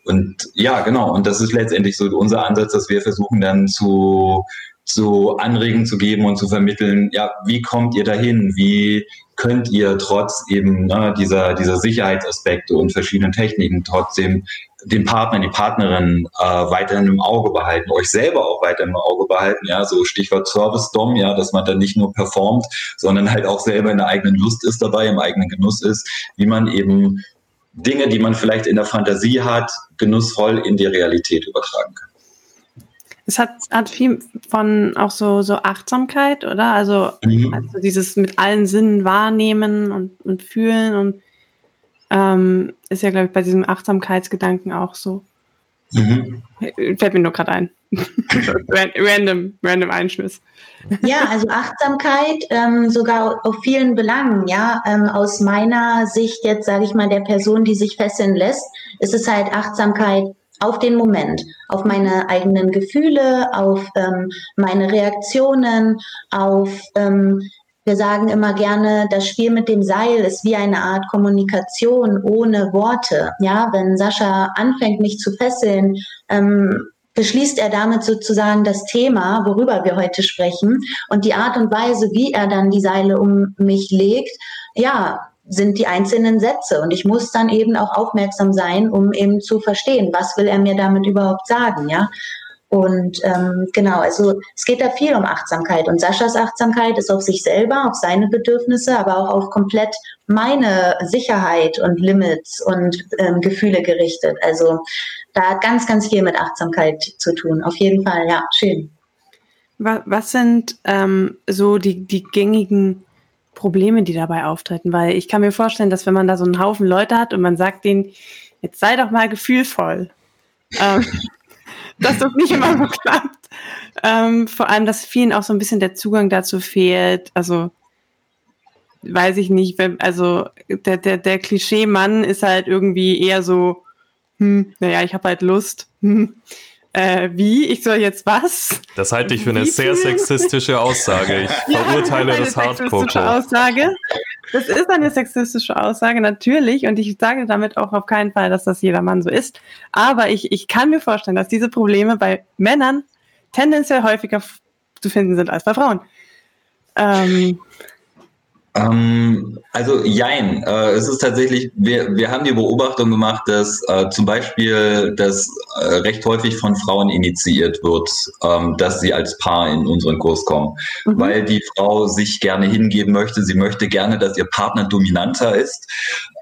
und ja, genau, und das ist letztendlich so unser Ansatz, dass wir versuchen dann zu, zu Anregen zu geben und zu vermitteln, ja, wie kommt ihr dahin? Wie könnt ihr trotz eben ne, dieser, dieser Sicherheitsaspekte und verschiedenen Techniken trotzdem den Partner, die Partnerin äh, weiterhin im Auge behalten, euch selber auch weiterhin im Auge behalten, ja, so Stichwort Service-Dom, ja, dass man dann nicht nur performt, sondern halt auch selber in der eigenen Lust ist dabei, im eigenen Genuss ist, wie man eben Dinge, die man vielleicht in der Fantasie hat, genussvoll in die Realität übertragen kann. Es hat, hat viel von auch so, so Achtsamkeit, oder? Also, mhm. also dieses mit allen Sinnen wahrnehmen und, und fühlen und ähm, ist ja, glaube ich, bei diesem Achtsamkeitsgedanken auch so. Mhm. Fällt mir nur gerade ein. *laughs* random, random Einschmiss. Ja, also Achtsamkeit ähm, sogar auf vielen Belangen, ja. Ähm, aus meiner Sicht jetzt, sage ich mal, der Person, die sich fesseln lässt, ist es halt Achtsamkeit auf den Moment, auf meine eigenen Gefühle, auf ähm, meine Reaktionen, auf ähm, wir sagen immer gerne, das Spiel mit dem Seil ist wie eine Art Kommunikation ohne Worte. Ja, wenn Sascha anfängt, mich zu fesseln, ähm, beschließt er damit sozusagen das Thema, worüber wir heute sprechen. Und die Art und Weise, wie er dann die Seile um mich legt, ja, sind die einzelnen Sätze. Und ich muss dann eben auch aufmerksam sein, um eben zu verstehen, was will er mir damit überhaupt sagen, ja. Und ähm, genau, also es geht da viel um Achtsamkeit. Und Saschas Achtsamkeit ist auf sich selber, auf seine Bedürfnisse, aber auch auf komplett meine Sicherheit und Limits und ähm, Gefühle gerichtet. Also da hat ganz, ganz viel mit Achtsamkeit zu tun. Auf jeden Fall, ja, schön. Was sind ähm, so die, die gängigen Probleme, die dabei auftreten? Weil ich kann mir vorstellen, dass wenn man da so einen Haufen Leute hat und man sagt denen, jetzt sei doch mal gefühlvoll. Ähm, *laughs* dass das nicht immer so klappt. Ähm, vor allem, dass vielen auch so ein bisschen der Zugang dazu fehlt. Also weiß ich nicht, wenn, also der, der, der Klischee-Mann ist halt irgendwie eher so, hm, naja, ich habe halt Lust. Hm. Äh, wie? Ich soll jetzt was? Das halte ich für eine wie sehr viel? sexistische Aussage. Ich *laughs* ja, verurteile das, das Hardcore. Aussage. Das ist eine sexistische Aussage, natürlich. Und ich sage damit auch auf keinen Fall, dass das jeder Mann so ist. Aber ich, ich kann mir vorstellen, dass diese Probleme bei Männern tendenziell häufiger zu finden sind als bei Frauen. Ähm, ähm, also jein. Äh, es ist tatsächlich, wir, wir haben die Beobachtung gemacht, dass äh, zum Beispiel das äh, recht häufig von Frauen initiiert wird, ähm, dass sie als Paar in unseren Kurs kommen, mhm. weil die Frau sich gerne hingeben möchte. Sie möchte gerne, dass ihr Partner dominanter ist.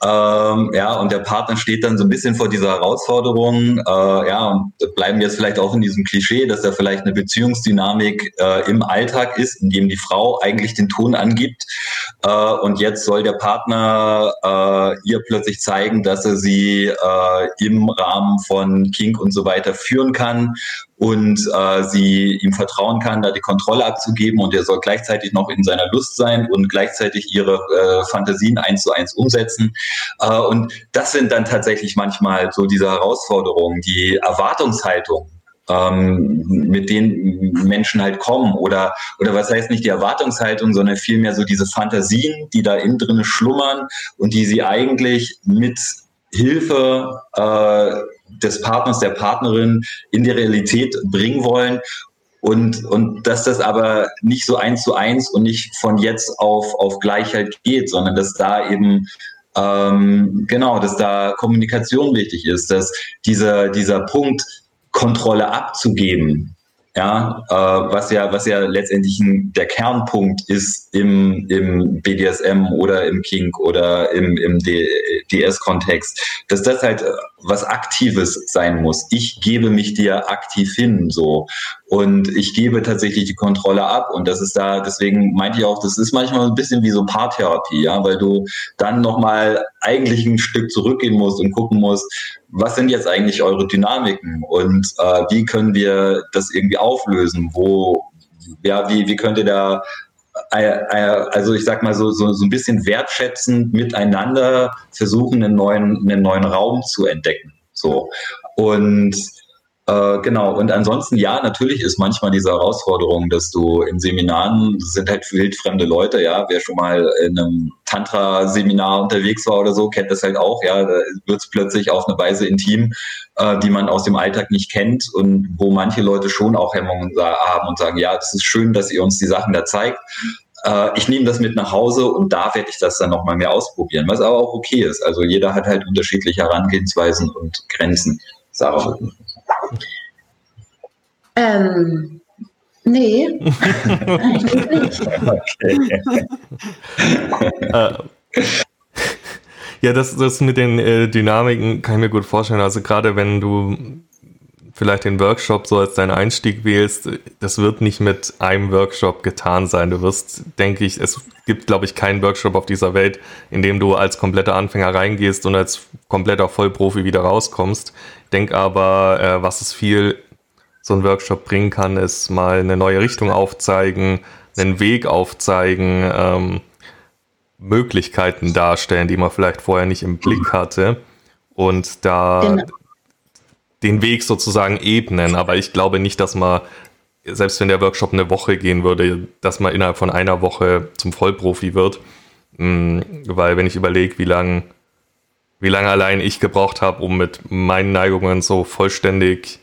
Ähm, ja, und der Partner steht dann so ein bisschen vor dieser Herausforderung. Äh, ja, und bleiben jetzt vielleicht auch in diesem Klischee, dass da vielleicht eine Beziehungsdynamik äh, im Alltag ist, in dem die Frau eigentlich den Ton angibt äh, und jetzt soll der Partner äh, ihr plötzlich zeigen, dass er sie äh, im Rahmen von Kink und so weiter führen kann und äh, sie ihm vertrauen kann, da die Kontrolle abzugeben und er soll gleichzeitig noch in seiner Lust sein und gleichzeitig ihre äh, Fantasien eins zu eins umsetzen. Äh, und das sind dann tatsächlich manchmal so diese Herausforderungen, die Erwartungshaltung ähm, mit denen Menschen halt kommen. Oder oder was heißt nicht die Erwartungshaltung, sondern vielmehr so diese Fantasien, die da innen drin schlummern und die sie eigentlich mit Hilfe äh, des Partners, der Partnerin in die Realität bringen wollen. Und, und dass das aber nicht so eins zu eins und nicht von jetzt auf, auf Gleichheit geht, sondern dass da eben ähm, genau, dass da Kommunikation wichtig ist, dass dieser, dieser Punkt, Kontrolle abzugeben. Ja, äh, was ja, was ja letztendlich ein, der Kernpunkt ist im, im BDSM oder im Kink oder im, im DS-Kontext, dass das halt was Aktives sein muss. Ich gebe mich dir aktiv hin, so. Und ich gebe tatsächlich die Kontrolle ab. Und das ist da, deswegen meinte ich auch, das ist manchmal ein bisschen wie so Paartherapie, ja, weil du dann nochmal eigentlich ein Stück zurückgehen musst und gucken musst, was sind jetzt eigentlich eure Dynamiken und äh, wie können wir das irgendwie auflösen? Wo, ja, wie, wie könnt ihr da äh, äh, also ich sag mal so, so, so ein bisschen wertschätzend miteinander versuchen, einen neuen, einen neuen Raum zu entdecken. So. Und äh, genau, und ansonsten, ja, natürlich ist manchmal diese Herausforderung, dass du in Seminaren sind halt wildfremde Leute, ja, wer schon mal in einem Tantra-Seminar unterwegs war oder so, kennt das halt auch, ja, da wird es plötzlich auf eine Weise intim, äh, die man aus dem Alltag nicht kennt und wo manche Leute schon auch Hemmungen haben und sagen, ja, das ist schön, dass ihr uns die Sachen da zeigt, äh, ich nehme das mit nach Hause und da werde ich das dann nochmal mehr ausprobieren, was aber auch okay ist. Also jeder hat halt unterschiedliche Herangehensweisen und Grenzen. Sarah. Ähm, nee, eigentlich *laughs* nicht. Äh, ja, das, das mit den äh, Dynamiken kann ich mir gut vorstellen. Also gerade wenn du vielleicht den Workshop so als deinen Einstieg wählst, das wird nicht mit einem Workshop getan sein. Du wirst, denke ich, es gibt, glaube ich, keinen Workshop auf dieser Welt, in dem du als kompletter Anfänger reingehst und als kompletter Vollprofi wieder rauskommst. Denk aber, äh, was es viel so ein Workshop bringen kann, ist mal eine neue Richtung aufzeigen, einen Weg aufzeigen, ähm, Möglichkeiten darstellen, die man vielleicht vorher nicht im Blick hatte und da genau. den Weg sozusagen ebnen. Aber ich glaube nicht, dass man selbst wenn der Workshop eine Woche gehen würde, dass man innerhalb von einer Woche zum Vollprofi wird. Mm, weil wenn ich überlege, wie lange wie lange allein ich gebraucht habe, um mit meinen Neigungen so vollständig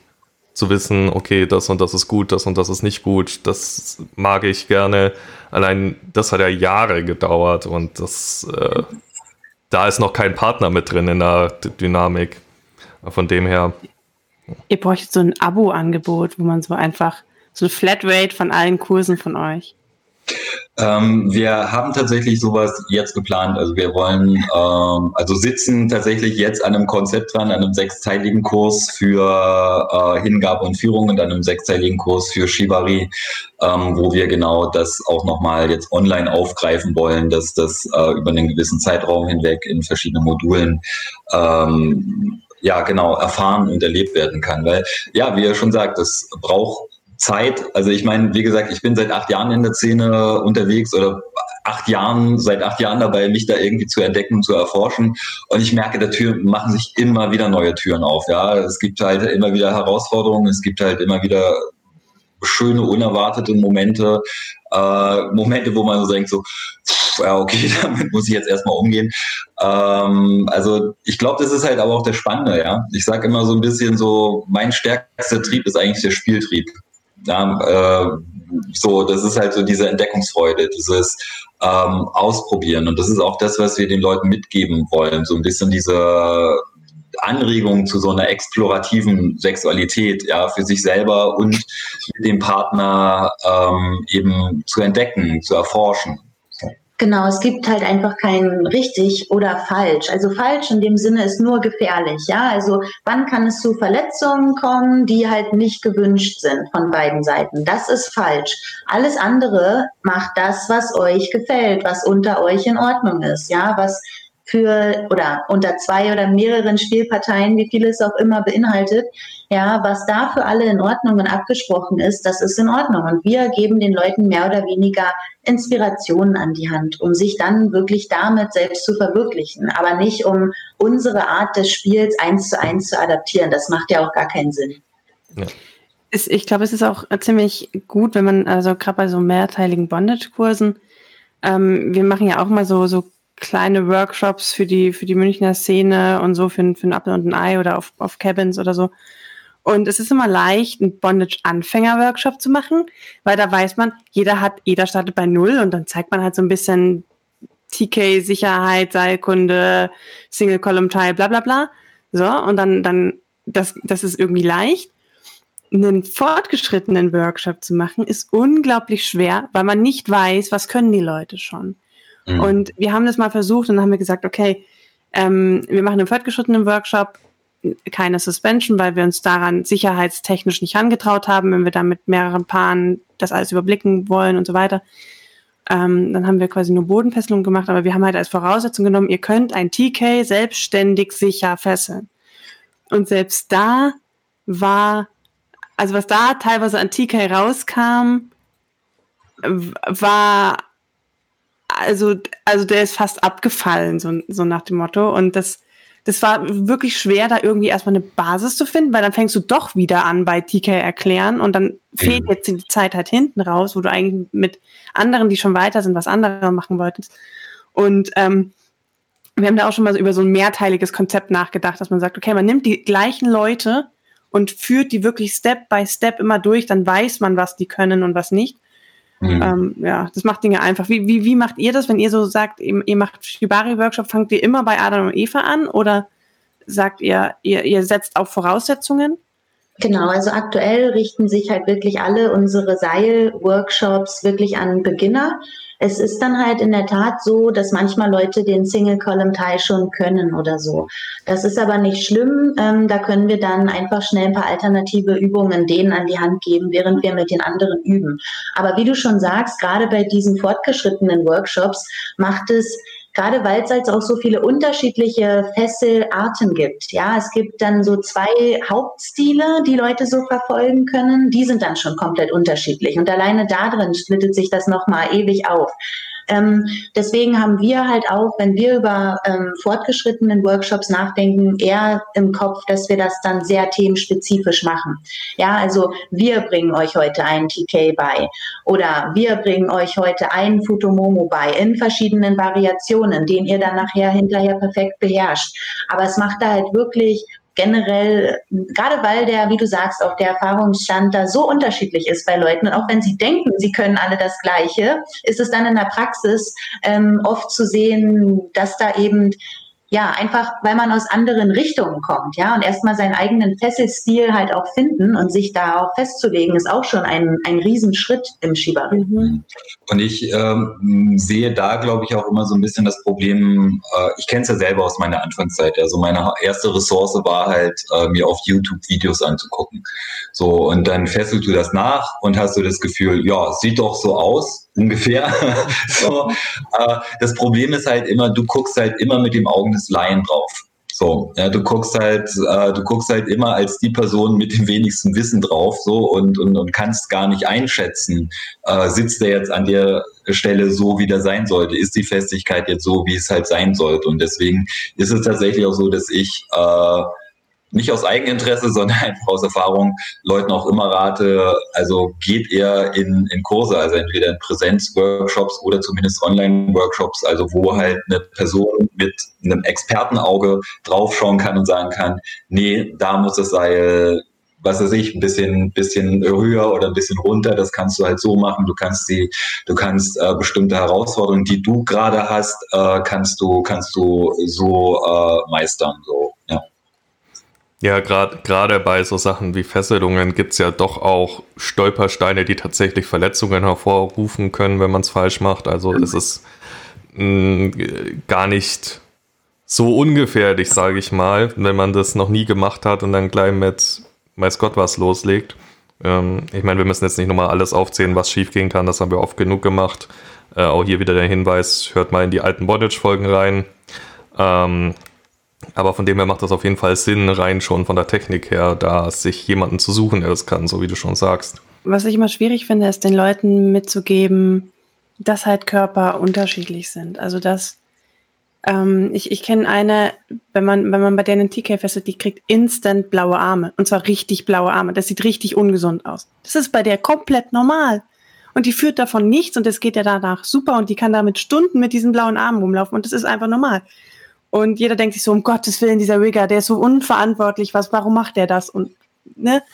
zu wissen, okay, das und das ist gut, das und das ist nicht gut, das mag ich gerne. Allein das hat ja Jahre gedauert und das, äh, da ist noch kein Partner mit drin in der D Dynamik. Von dem her. Ihr bräuchtet so ein Abo-Angebot, wo man so einfach so eine Flatrate von allen Kursen von euch. Ähm, wir haben tatsächlich sowas jetzt geplant. Also wir wollen, ähm, also sitzen tatsächlich jetzt an einem Konzept dran, an einem sechsteiligen Kurs für äh, Hingabe und Führung und einem sechsteiligen Kurs für Shibari, ähm, wo wir genau das auch nochmal jetzt online aufgreifen wollen, dass das äh, über einen gewissen Zeitraum hinweg in verschiedenen Modulen ähm, ja genau erfahren und erlebt werden kann. Weil ja, wie er schon sagt, es braucht Zeit. Also ich meine, wie gesagt, ich bin seit acht Jahren in der Szene unterwegs oder acht Jahren, seit acht Jahren dabei, mich da irgendwie zu entdecken und zu erforschen. Und ich merke, da Türen machen sich immer wieder neue Türen auf. Ja, es gibt halt immer wieder Herausforderungen, es gibt halt immer wieder schöne, unerwartete Momente, äh, Momente, wo man so denkt, so, ja, okay, *laughs* damit muss ich jetzt erstmal umgehen. Ähm, also ich glaube, das ist halt aber auch der Spannende, ja. Ich sage immer so ein bisschen so, mein stärkster Trieb ist eigentlich der Spieltrieb. Ja, äh, so, das ist halt so diese Entdeckungsfreude, dieses ähm, Ausprobieren. Und das ist auch das, was wir den Leuten mitgeben wollen. So ein bisschen diese Anregung zu so einer explorativen Sexualität, ja, für sich selber und mit dem Partner ähm, eben zu entdecken, zu erforschen. Genau, es gibt halt einfach kein richtig oder falsch. Also falsch in dem Sinne ist nur gefährlich, ja. Also wann kann es zu Verletzungen kommen, die halt nicht gewünscht sind von beiden Seiten? Das ist falsch. Alles andere macht das, was euch gefällt, was unter euch in Ordnung ist, ja, was für oder unter zwei oder mehreren Spielparteien, wie viel es auch immer beinhaltet, ja, was da für alle in Ordnung und abgesprochen ist, das ist in Ordnung. Und wir geben den Leuten mehr oder weniger Inspirationen an die Hand, um sich dann wirklich damit selbst zu verwirklichen, aber nicht um unsere Art des Spiels eins zu eins zu adaptieren. Das macht ja auch gar keinen Sinn. Ja. Ich glaube, es ist auch ziemlich gut, wenn man, also gerade bei so mehrteiligen Bondage-Kursen, ähm, wir machen ja auch mal so, so kleine Workshops für die, für die Münchner Szene und so für, für ein Apple und ein Ei oder auf, auf Cabins oder so. Und es ist immer leicht, einen Bondage-Anfänger-Workshop zu machen, weil da weiß man, jeder hat, jeder startet bei Null und dann zeigt man halt so ein bisschen TK, Sicherheit, Seilkunde, Single Column Tie, bla bla bla. So, und dann, dann, das, das ist irgendwie leicht. Einen fortgeschrittenen Workshop zu machen, ist unglaublich schwer, weil man nicht weiß, was können die Leute schon. Mhm. Und wir haben das mal versucht und dann haben wir gesagt, okay, ähm, wir machen einen fortgeschrittenen Workshop, keine Suspension, weil wir uns daran sicherheitstechnisch nicht angetraut haben, wenn wir da mit mehreren Paaren das alles überblicken wollen und so weiter. Ähm, dann haben wir quasi nur Bodenfesselung gemacht, aber wir haben halt als Voraussetzung genommen, ihr könnt ein TK selbstständig sicher fesseln. Und selbst da war, also was da teilweise an TK rauskam, war also, also der ist fast abgefallen, so, so nach dem Motto. Und das, das war wirklich schwer, da irgendwie erstmal eine Basis zu finden, weil dann fängst du doch wieder an bei TK erklären und dann fehlt jetzt die Zeit halt hinten raus, wo du eigentlich mit anderen, die schon weiter sind, was andere machen wolltest. Und ähm, wir haben da auch schon mal so über so ein mehrteiliges Konzept nachgedacht, dass man sagt, okay, man nimmt die gleichen Leute und führt die wirklich Step by Step immer durch, dann weiß man, was die können und was nicht. Mhm. Ähm, ja, das macht Dinge einfach. Wie, wie, wie macht ihr das, wenn ihr so sagt, ihr, ihr macht Shibari-Workshop, fangt ihr immer bei Adam und Eva an oder sagt ihr, ihr, ihr setzt auf Voraussetzungen? Genau, also aktuell richten sich halt wirklich alle unsere Seil-Workshops wirklich an Beginner. Es ist dann halt in der Tat so, dass manchmal Leute den Single Column Tie schon können oder so. Das ist aber nicht schlimm. Ähm, da können wir dann einfach schnell ein paar alternative Übungen denen an die Hand geben, während wir mit den anderen üben. Aber wie du schon sagst, gerade bei diesen fortgeschrittenen Workshops macht es gerade weil es halt auch so viele unterschiedliche Fesselarten gibt. Ja, es gibt dann so zwei Hauptstile, die Leute so verfolgen können. Die sind dann schon komplett unterschiedlich. Und alleine da drin splittet sich das nochmal ewig auf. Ähm, deswegen haben wir halt auch, wenn wir über ähm, fortgeschrittenen Workshops nachdenken, eher im Kopf, dass wir das dann sehr themenspezifisch machen. Ja, also wir bringen euch heute einen TK bei oder wir bringen euch heute einen Futomomo bei in verschiedenen Variationen, den ihr dann nachher hinterher perfekt beherrscht. Aber es macht da halt wirklich generell, gerade weil der, wie du sagst, auch der Erfahrungsstand da so unterschiedlich ist bei Leuten. Und auch wenn sie denken, sie können alle das Gleiche, ist es dann in der Praxis ähm, oft zu sehen, dass da eben ja, einfach, weil man aus anderen Richtungen kommt, ja, und erstmal seinen eigenen Fesselstil halt auch finden und sich da auch festzulegen, ist auch schon ein, ein Riesenschritt im Skibarren. Mhm. Und ich ähm, sehe da, glaube ich, auch immer so ein bisschen das Problem, äh, ich kenne es ja selber aus meiner Anfangszeit, also meine erste Ressource war halt, äh, mir auf YouTube Videos anzugucken. So, und dann fesselst du das nach und hast du das Gefühl, ja, sieht doch so aus, ungefähr. *laughs* so, äh, das Problem ist halt immer, du guckst halt immer mit dem Augen des Laien drauf. So, ja, du guckst halt, äh, du guckst halt immer als die Person mit dem wenigsten Wissen drauf, so und und, und kannst gar nicht einschätzen, äh, sitzt der jetzt an der Stelle so, wie der sein sollte, ist die Festigkeit jetzt so, wie es halt sein sollte. Und deswegen ist es tatsächlich auch so, dass ich äh, nicht aus Eigeninteresse, *laughs* sondern einfach aus Erfahrung Leuten auch immer rate, also geht eher in, in Kurse, also entweder in Präsenzworkshops oder zumindest Online-Workshops, also wo halt eine Person mit einem Expertenauge draufschauen kann und sagen kann, nee, da muss das Seil was weiß ich, ein bisschen, bisschen höher oder ein bisschen runter. Das kannst du halt so machen. Du kannst die, du kannst äh, bestimmte Herausforderungen, die du gerade hast, äh, kannst du, kannst du so äh, meistern. So, ja. Ja, gerade bei so Sachen wie Fesselungen gibt es ja doch auch Stolpersteine, die tatsächlich Verletzungen hervorrufen können, wenn man es falsch macht. Also es ist mh, gar nicht so ungefährlich, sage ich mal, wenn man das noch nie gemacht hat und dann gleich mit weiß Gott was loslegt. Ähm, ich meine, wir müssen jetzt nicht nochmal alles aufzählen, was schiefgehen kann, das haben wir oft genug gemacht. Äh, auch hier wieder der Hinweis, hört mal in die alten Bondage-Folgen rein. Ähm, aber von dem her macht das auf jeden Fall Sinn, rein schon von der Technik her, da sich jemanden zu suchen, der das kann, so wie du schon sagst. Was ich immer schwierig finde, ist den Leuten mitzugeben, dass halt Körper unterschiedlich sind. Also dass ähm, ich, ich kenne eine, wenn man, wenn man bei der einen TK fesselt, die kriegt instant blaue Arme. Und zwar richtig blaue Arme. Das sieht richtig ungesund aus. Das ist bei der komplett normal. Und die führt davon nichts und es geht ja danach super und die kann damit Stunden mit diesen blauen Armen rumlaufen und das ist einfach normal. Und jeder denkt sich so, um Gottes Willen, dieser Rigger, der ist so unverantwortlich, was, warum macht der das? Und, ne?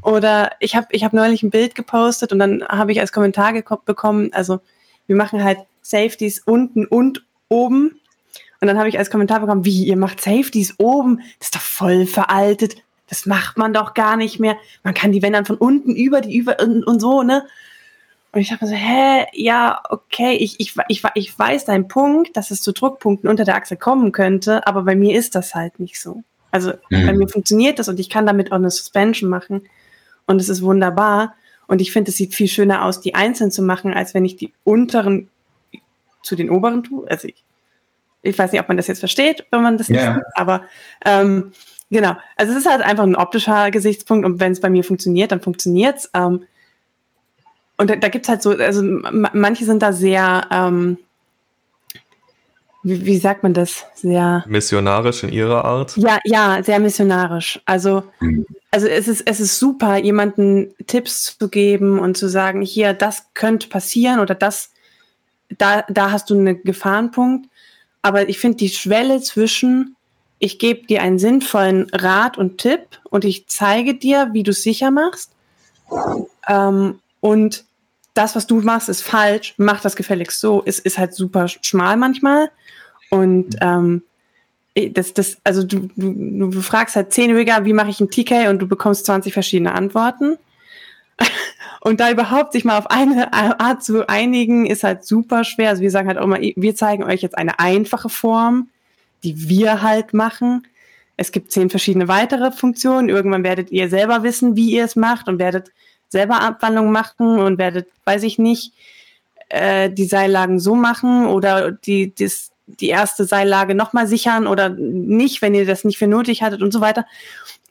Oder ich habe ich hab neulich ein Bild gepostet und dann habe ich als Kommentar bekommen, also wir machen halt Safeties unten und oben. Und dann habe ich als Kommentar bekommen, wie, ihr macht Safeties oben? Das ist doch voll veraltet. Das macht man doch gar nicht mehr. Man kann die Wände dann von unten über die über und, und so, ne? Und ich dachte mir so, hä, ja, okay, ich, ich, ich, ich weiß deinen Punkt, dass es zu Druckpunkten unter der Achse kommen könnte, aber bei mir ist das halt nicht so. Also mhm. bei mir funktioniert das und ich kann damit auch eine Suspension machen und es ist wunderbar. Und ich finde, es sieht viel schöner aus, die einzeln zu machen, als wenn ich die unteren zu den oberen tue. Also ich, ich weiß nicht, ob man das jetzt versteht, wenn man das yeah. nicht, aber ähm, genau. Also es ist halt einfach ein optischer Gesichtspunkt und wenn es bei mir funktioniert, dann funktioniert es. Ähm, und da, da gibt es halt so, also manche sind da sehr, ähm, wie, wie, sagt man das? Sehr missionarisch in ihrer Art. Ja, ja, sehr missionarisch. Also, also es ist, es ist super, jemanden Tipps zu geben und zu sagen, hier, das könnte passieren oder das, da, da hast du einen Gefahrenpunkt. Aber ich finde die Schwelle zwischen, ich gebe dir einen sinnvollen Rat und Tipp und ich zeige dir, wie du es sicher machst. Ähm, und das, was du machst, ist falsch, mach das gefälligst so, ist, ist halt super schmal manchmal. Und ähm, das, das, also du, du, du fragst halt zehn Rigger, wie mache ich ein TK und du bekommst 20 verschiedene Antworten. *laughs* und da überhaupt sich mal auf eine Art zu einigen, ist halt super schwer. Also wir sagen halt auch immer, wir zeigen euch jetzt eine einfache Form, die wir halt machen. Es gibt zehn verschiedene weitere Funktionen. Irgendwann werdet ihr selber wissen, wie ihr es macht und werdet selber Abwandlung machen und werdet, weiß ich nicht, äh, die Seillagen so machen oder die, das, die erste Seillage nochmal sichern oder nicht, wenn ihr das nicht für nötig hattet und so weiter.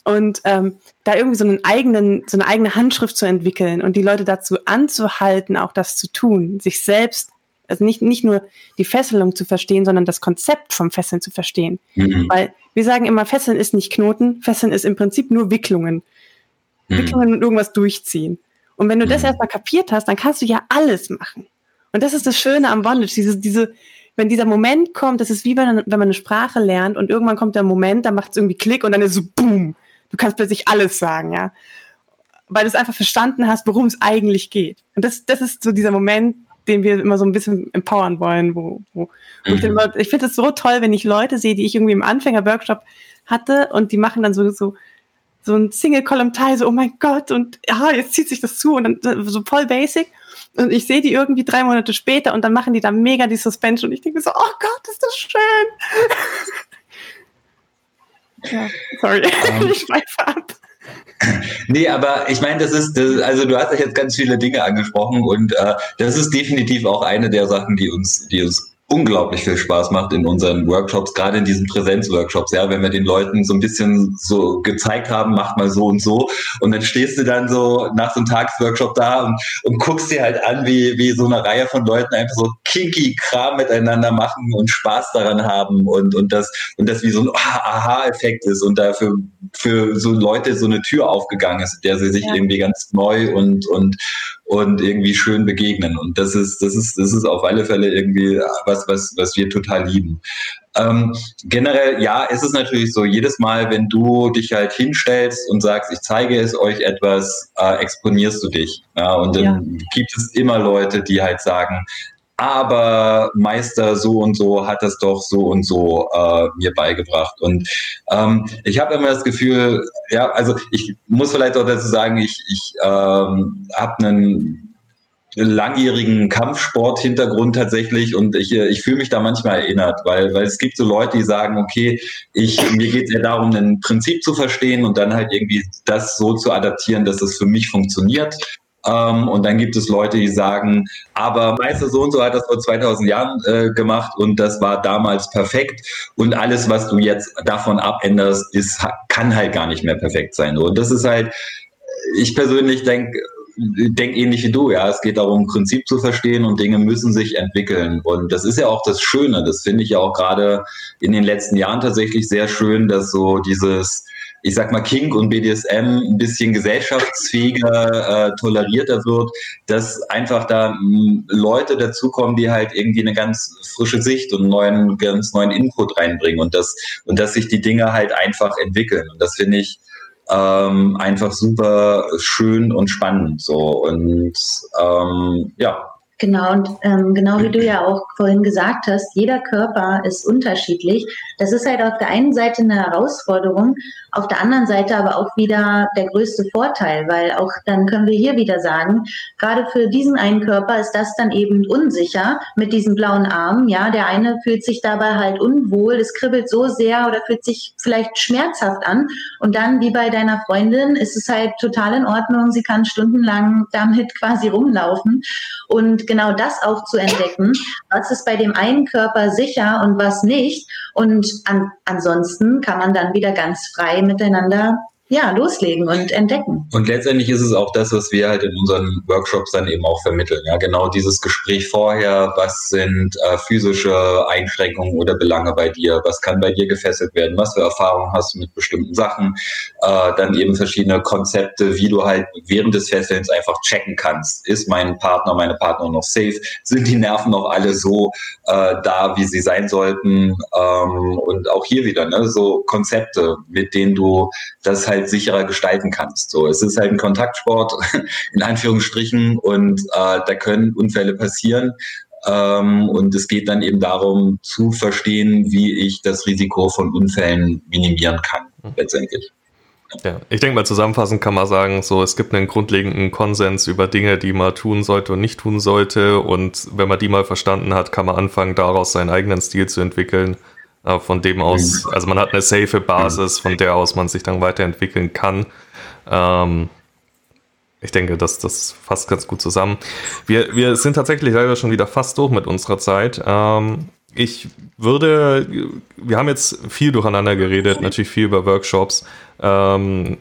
Und ähm, da irgendwie so einen eigenen, so eine eigene Handschrift zu entwickeln und die Leute dazu anzuhalten, auch das zu tun, sich selbst Also nicht, nicht nur die Fesselung zu verstehen, sondern das Konzept vom Fesseln zu verstehen. Mhm. Weil wir sagen immer, Fesseln ist nicht Knoten, Fesseln ist im Prinzip nur Wicklungen. Mhm. Wicklungen und irgendwas durchziehen. Und wenn du mhm. das erstmal kapiert hast, dann kannst du ja alles machen. Und das ist das Schöne am Bondage, diese, diese, wenn dieser Moment kommt, das ist wie wenn, wenn man eine Sprache lernt und irgendwann kommt der Moment, da macht es irgendwie Klick und dann ist so boom. Du kannst plötzlich alles sagen, ja. Weil du es einfach verstanden hast, worum es eigentlich geht. Und das, das ist so dieser Moment, den wir immer so ein bisschen empowern wollen, wo, wo, ich, mhm. immer, ich finde es so toll, wenn ich Leute sehe, die ich irgendwie im Anfänger-Workshop hatte und die machen dann so, so, so ein Single-Column-Teil, so, oh mein Gott, und ja, jetzt zieht sich das zu und dann so voll basic. Und ich sehe die irgendwie drei Monate später und dann machen die da mega die Suspension und ich denke so, oh Gott, ist das schön. *laughs* ja, sorry, um, *laughs* ähm. ich schweife ab. Nee, aber ich meine, das ist, das, also du hast ja jetzt ganz viele Dinge angesprochen und äh, das ist definitiv auch eine der Sachen, die uns, die uns unglaublich viel Spaß macht in unseren Workshops, gerade in diesen Präsenzworkshops, ja, wenn wir den Leuten so ein bisschen so gezeigt haben, macht mal so und so und dann stehst du dann so nach so einem Tagsworkshop da und, und guckst dir halt an, wie, wie so eine Reihe von Leuten einfach so kinky Kram miteinander machen und Spaß daran haben und, und das, und das wie so ein Aha-Effekt ist und dafür für so Leute so eine Tür aufgegangen ist, der sie sich ja. irgendwie ganz neu und, und, und irgendwie schön begegnen. Und das ist, das ist, das ist auf alle Fälle irgendwie was, was, was wir total lieben. Ähm, generell, ja, ist es natürlich so, jedes Mal, wenn du dich halt hinstellst und sagst, ich zeige es euch etwas, äh, exponierst du dich. Ja, und dann ja. gibt es immer Leute, die halt sagen, aber Meister so und so hat das doch so und so äh, mir beigebracht. Und ähm, ich habe immer das Gefühl, ja, also ich muss vielleicht auch dazu sagen, ich, ich ähm, habe einen langjährigen Kampfsport-Hintergrund tatsächlich und ich, ich fühle mich da manchmal erinnert, weil, weil es gibt so Leute, die sagen, okay, ich, mir geht es ja darum, ein Prinzip zu verstehen und dann halt irgendwie das so zu adaptieren, dass es für mich funktioniert. Ähm, und dann gibt es Leute, die sagen, aber Meister so und so hat das vor 2000 Jahren äh, gemacht und das war damals perfekt. Und alles, was du jetzt davon abänderst, ist, kann halt gar nicht mehr perfekt sein. Und das ist halt, ich persönlich denke, denk ähnlich wie du, ja. Es geht darum, Prinzip zu verstehen und Dinge müssen sich entwickeln. Und das ist ja auch das Schöne. Das finde ich ja auch gerade in den letzten Jahren tatsächlich sehr schön, dass so dieses, ich sag mal, Kink und BDSM ein bisschen gesellschaftsfähiger, äh, tolerierter wird, dass einfach da m, Leute dazukommen, die halt irgendwie eine ganz frische Sicht und einen neuen, ganz neuen Input reinbringen und das, und dass sich die Dinge halt einfach entwickeln. Und das finde ich ähm, einfach super schön und spannend. So und ähm, ja, Genau, und ähm, genau wie du ja auch vorhin gesagt hast, jeder Körper ist unterschiedlich. Das ist halt auf der einen Seite eine Herausforderung, auf der anderen Seite aber auch wieder der größte Vorteil, weil auch dann können wir hier wieder sagen, gerade für diesen einen Körper ist das dann eben unsicher mit diesen blauen Armen. Ja, der eine fühlt sich dabei halt unwohl, es kribbelt so sehr oder fühlt sich vielleicht schmerzhaft an. Und dann, wie bei deiner Freundin, ist es halt total in Ordnung. Sie kann stundenlang damit *laughs* quasi rumlaufen. Und genau das auch zu entdecken, was ist bei dem einen Körper sicher und was nicht. Und an, ansonsten kann man dann wieder ganz frei miteinander ja, loslegen und entdecken. Und letztendlich ist es auch das, was wir halt in unseren Workshops dann eben auch vermitteln. Ja, genau dieses Gespräch vorher, was sind äh, physische Einschränkungen oder Belange bei dir, was kann bei dir gefesselt werden, was für Erfahrungen hast du mit bestimmten Sachen, äh, dann eben verschiedene Konzepte, wie du halt während des Fesselns einfach checken kannst. Ist mein Partner, meine Partner noch safe? Sind die Nerven noch alle so äh, da, wie sie sein sollten? Ähm, und auch hier wieder, ne, so Konzepte, mit denen du das halt sicherer gestalten kannst. So, es ist halt ein Kontaktsport *laughs* in Anführungsstrichen und äh, da können Unfälle passieren. Ähm, und es geht dann eben darum zu verstehen, wie ich das Risiko von Unfällen minimieren kann, mhm. letztendlich. Ja, ich denke mal zusammenfassend kann man sagen, so es gibt einen grundlegenden Konsens über Dinge, die man tun sollte und nicht tun sollte und wenn man die mal verstanden hat, kann man anfangen daraus seinen eigenen Stil zu entwickeln von dem aus, also man hat eine safe Basis, von der aus man sich dann weiterentwickeln kann. Ähm, ich denke, das, das fasst ganz gut zusammen. Wir, wir sind tatsächlich leider schon wieder fast durch mit unserer Zeit. Ähm, ich würde, wir haben jetzt viel durcheinander geredet, natürlich viel über Workshops. Ähm,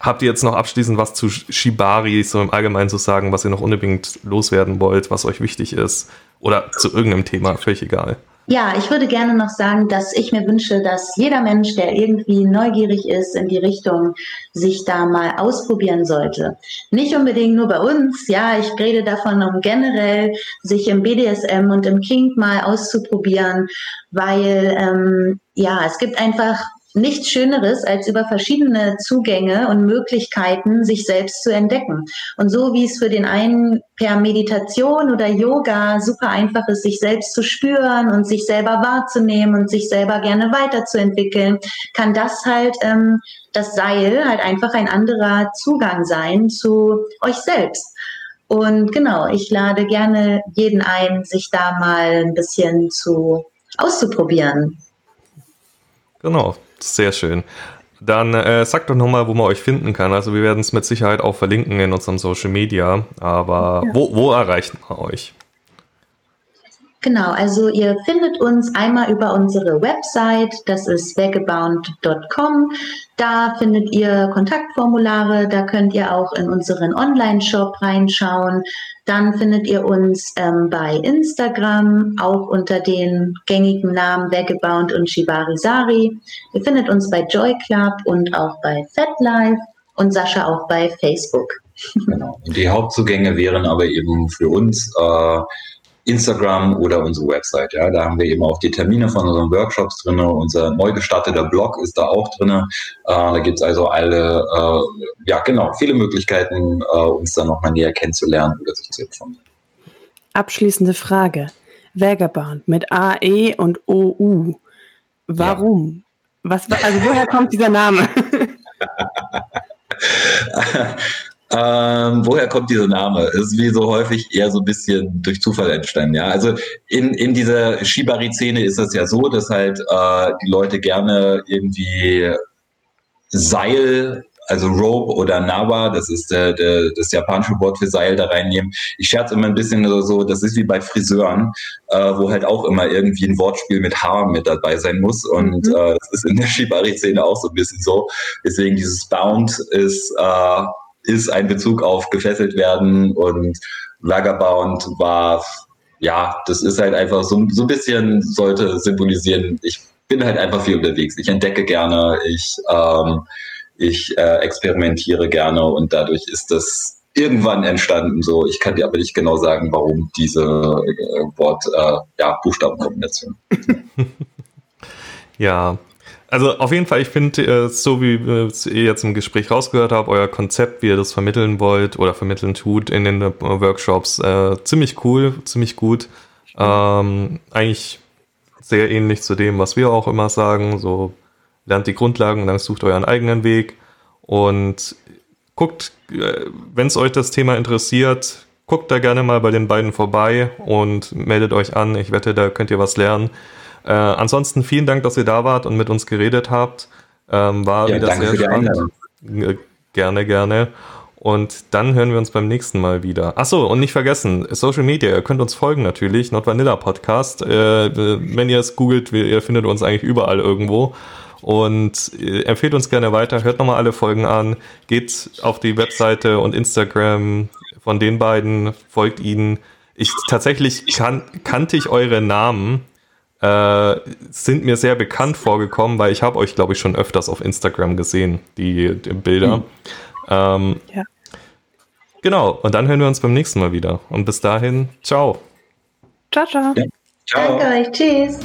habt ihr jetzt noch abschließend was zu Shibari, so im Allgemeinen zu sagen, was ihr noch unbedingt loswerden wollt, was euch wichtig ist? Oder zu irgendeinem Thema, völlig egal. Ja, ich würde gerne noch sagen, dass ich mir wünsche, dass jeder Mensch, der irgendwie neugierig ist in die Richtung, sich da mal ausprobieren sollte. Nicht unbedingt nur bei uns, ja, ich rede davon, um generell sich im BDSM und im Kink mal auszuprobieren, weil ähm, ja, es gibt einfach nichts Schöneres, als über verschiedene Zugänge und Möglichkeiten sich selbst zu entdecken. Und so wie es für den einen per Meditation oder Yoga super einfach ist, sich selbst zu spüren und sich selber wahrzunehmen und sich selber gerne weiterzuentwickeln, kann das halt ähm, das Seil halt einfach ein anderer Zugang sein zu euch selbst. Und genau, ich lade gerne jeden ein, sich da mal ein bisschen zu auszuprobieren. Genau, sehr schön. Dann äh, sagt doch nochmal, wo man euch finden kann. Also wir werden es mit Sicherheit auch verlinken in unserem Social Media. Aber ja. wo, wo erreicht man euch? Genau, also ihr findet uns einmal über unsere Website, das ist vagabond.com. Da findet ihr Kontaktformulare, da könnt ihr auch in unseren Online-Shop reinschauen. Dann findet ihr uns ähm, bei Instagram, auch unter den gängigen Namen Vagabond und Shibari Sari. Ihr findet uns bei Joy Club und auch bei FatLife und Sascha auch bei Facebook. Genau. Die Hauptzugänge wären aber eben für uns äh, Instagram oder unsere Website. Ja, da haben wir eben auch die Termine von unseren Workshops drin. Unser neu gestarteter Blog ist da auch drin. Äh, da gibt es also alle, äh, ja genau, viele Möglichkeiten, äh, uns da nochmal näher kennenzulernen oder sich zu informieren. Abschließende Frage. Vagabond mit AE und OU. Warum? Ja. Was, also woher kommt dieser Name? *laughs* Ähm, woher kommt dieser Name? Ist wie so häufig eher so ein bisschen durch Zufall entstanden. Ja, also in, in dieser Shibari-Szene ist es ja so, dass halt äh, die Leute gerne irgendwie Seil, also Rope oder Nawa, das ist der, der, das japanische Wort für Seil, da reinnehmen. Ich scherze immer ein bisschen so, das ist wie bei Friseuren, äh, wo halt auch immer irgendwie ein Wortspiel mit Haar mit dabei sein muss. Und mhm. äh, das ist in der Shibari-Szene auch so ein bisschen so. Deswegen dieses Bound ist äh, ist ein Bezug auf gefesselt werden und Vagabond war, ja, das ist halt einfach so, so ein bisschen sollte symbolisieren, ich bin halt einfach viel unterwegs. Ich entdecke gerne, ich, ähm, ich äh, experimentiere gerne und dadurch ist das irgendwann entstanden. So, ich kann dir aber nicht genau sagen, warum diese äh, Wort, äh, ja, Buchstabenkombination. *laughs* ja, also auf jeden Fall, ich finde, äh, so wie ihr jetzt im Gespräch rausgehört habt, euer Konzept, wie ihr das vermitteln wollt oder vermitteln tut in den äh, Workshops, äh, ziemlich cool, ziemlich gut. Ähm, eigentlich sehr ähnlich zu dem, was wir auch immer sagen. So lernt die Grundlagen und dann sucht euren eigenen Weg und guckt, äh, wenn es euch das Thema interessiert, guckt da gerne mal bei den beiden vorbei und meldet euch an. Ich wette, da könnt ihr was lernen. Äh, ansonsten vielen Dank, dass ihr da wart und mit uns geredet habt. Ähm, war ja, wieder sehr spannend. Äh, gerne, gerne. Und dann hören wir uns beim nächsten Mal wieder. Achso, und nicht vergessen, Social Media, ihr könnt uns folgen natürlich, Not Vanilla Podcast. Äh, wenn ihr es googelt, ihr findet uns eigentlich überall irgendwo. Und äh, empfehlt uns gerne weiter, hört nochmal alle Folgen an, geht auf die Webseite und Instagram von den beiden, folgt ihnen. Ich tatsächlich kan kannte ich eure Namen äh, sind mir sehr bekannt vorgekommen, weil ich habe euch, glaube ich, schon öfters auf Instagram gesehen, die, die Bilder. Mhm. Ähm, ja. Genau, und dann hören wir uns beim nächsten Mal wieder. Und bis dahin, ciao. Ciao, ciao. Ja. ciao. Danke euch, tschüss.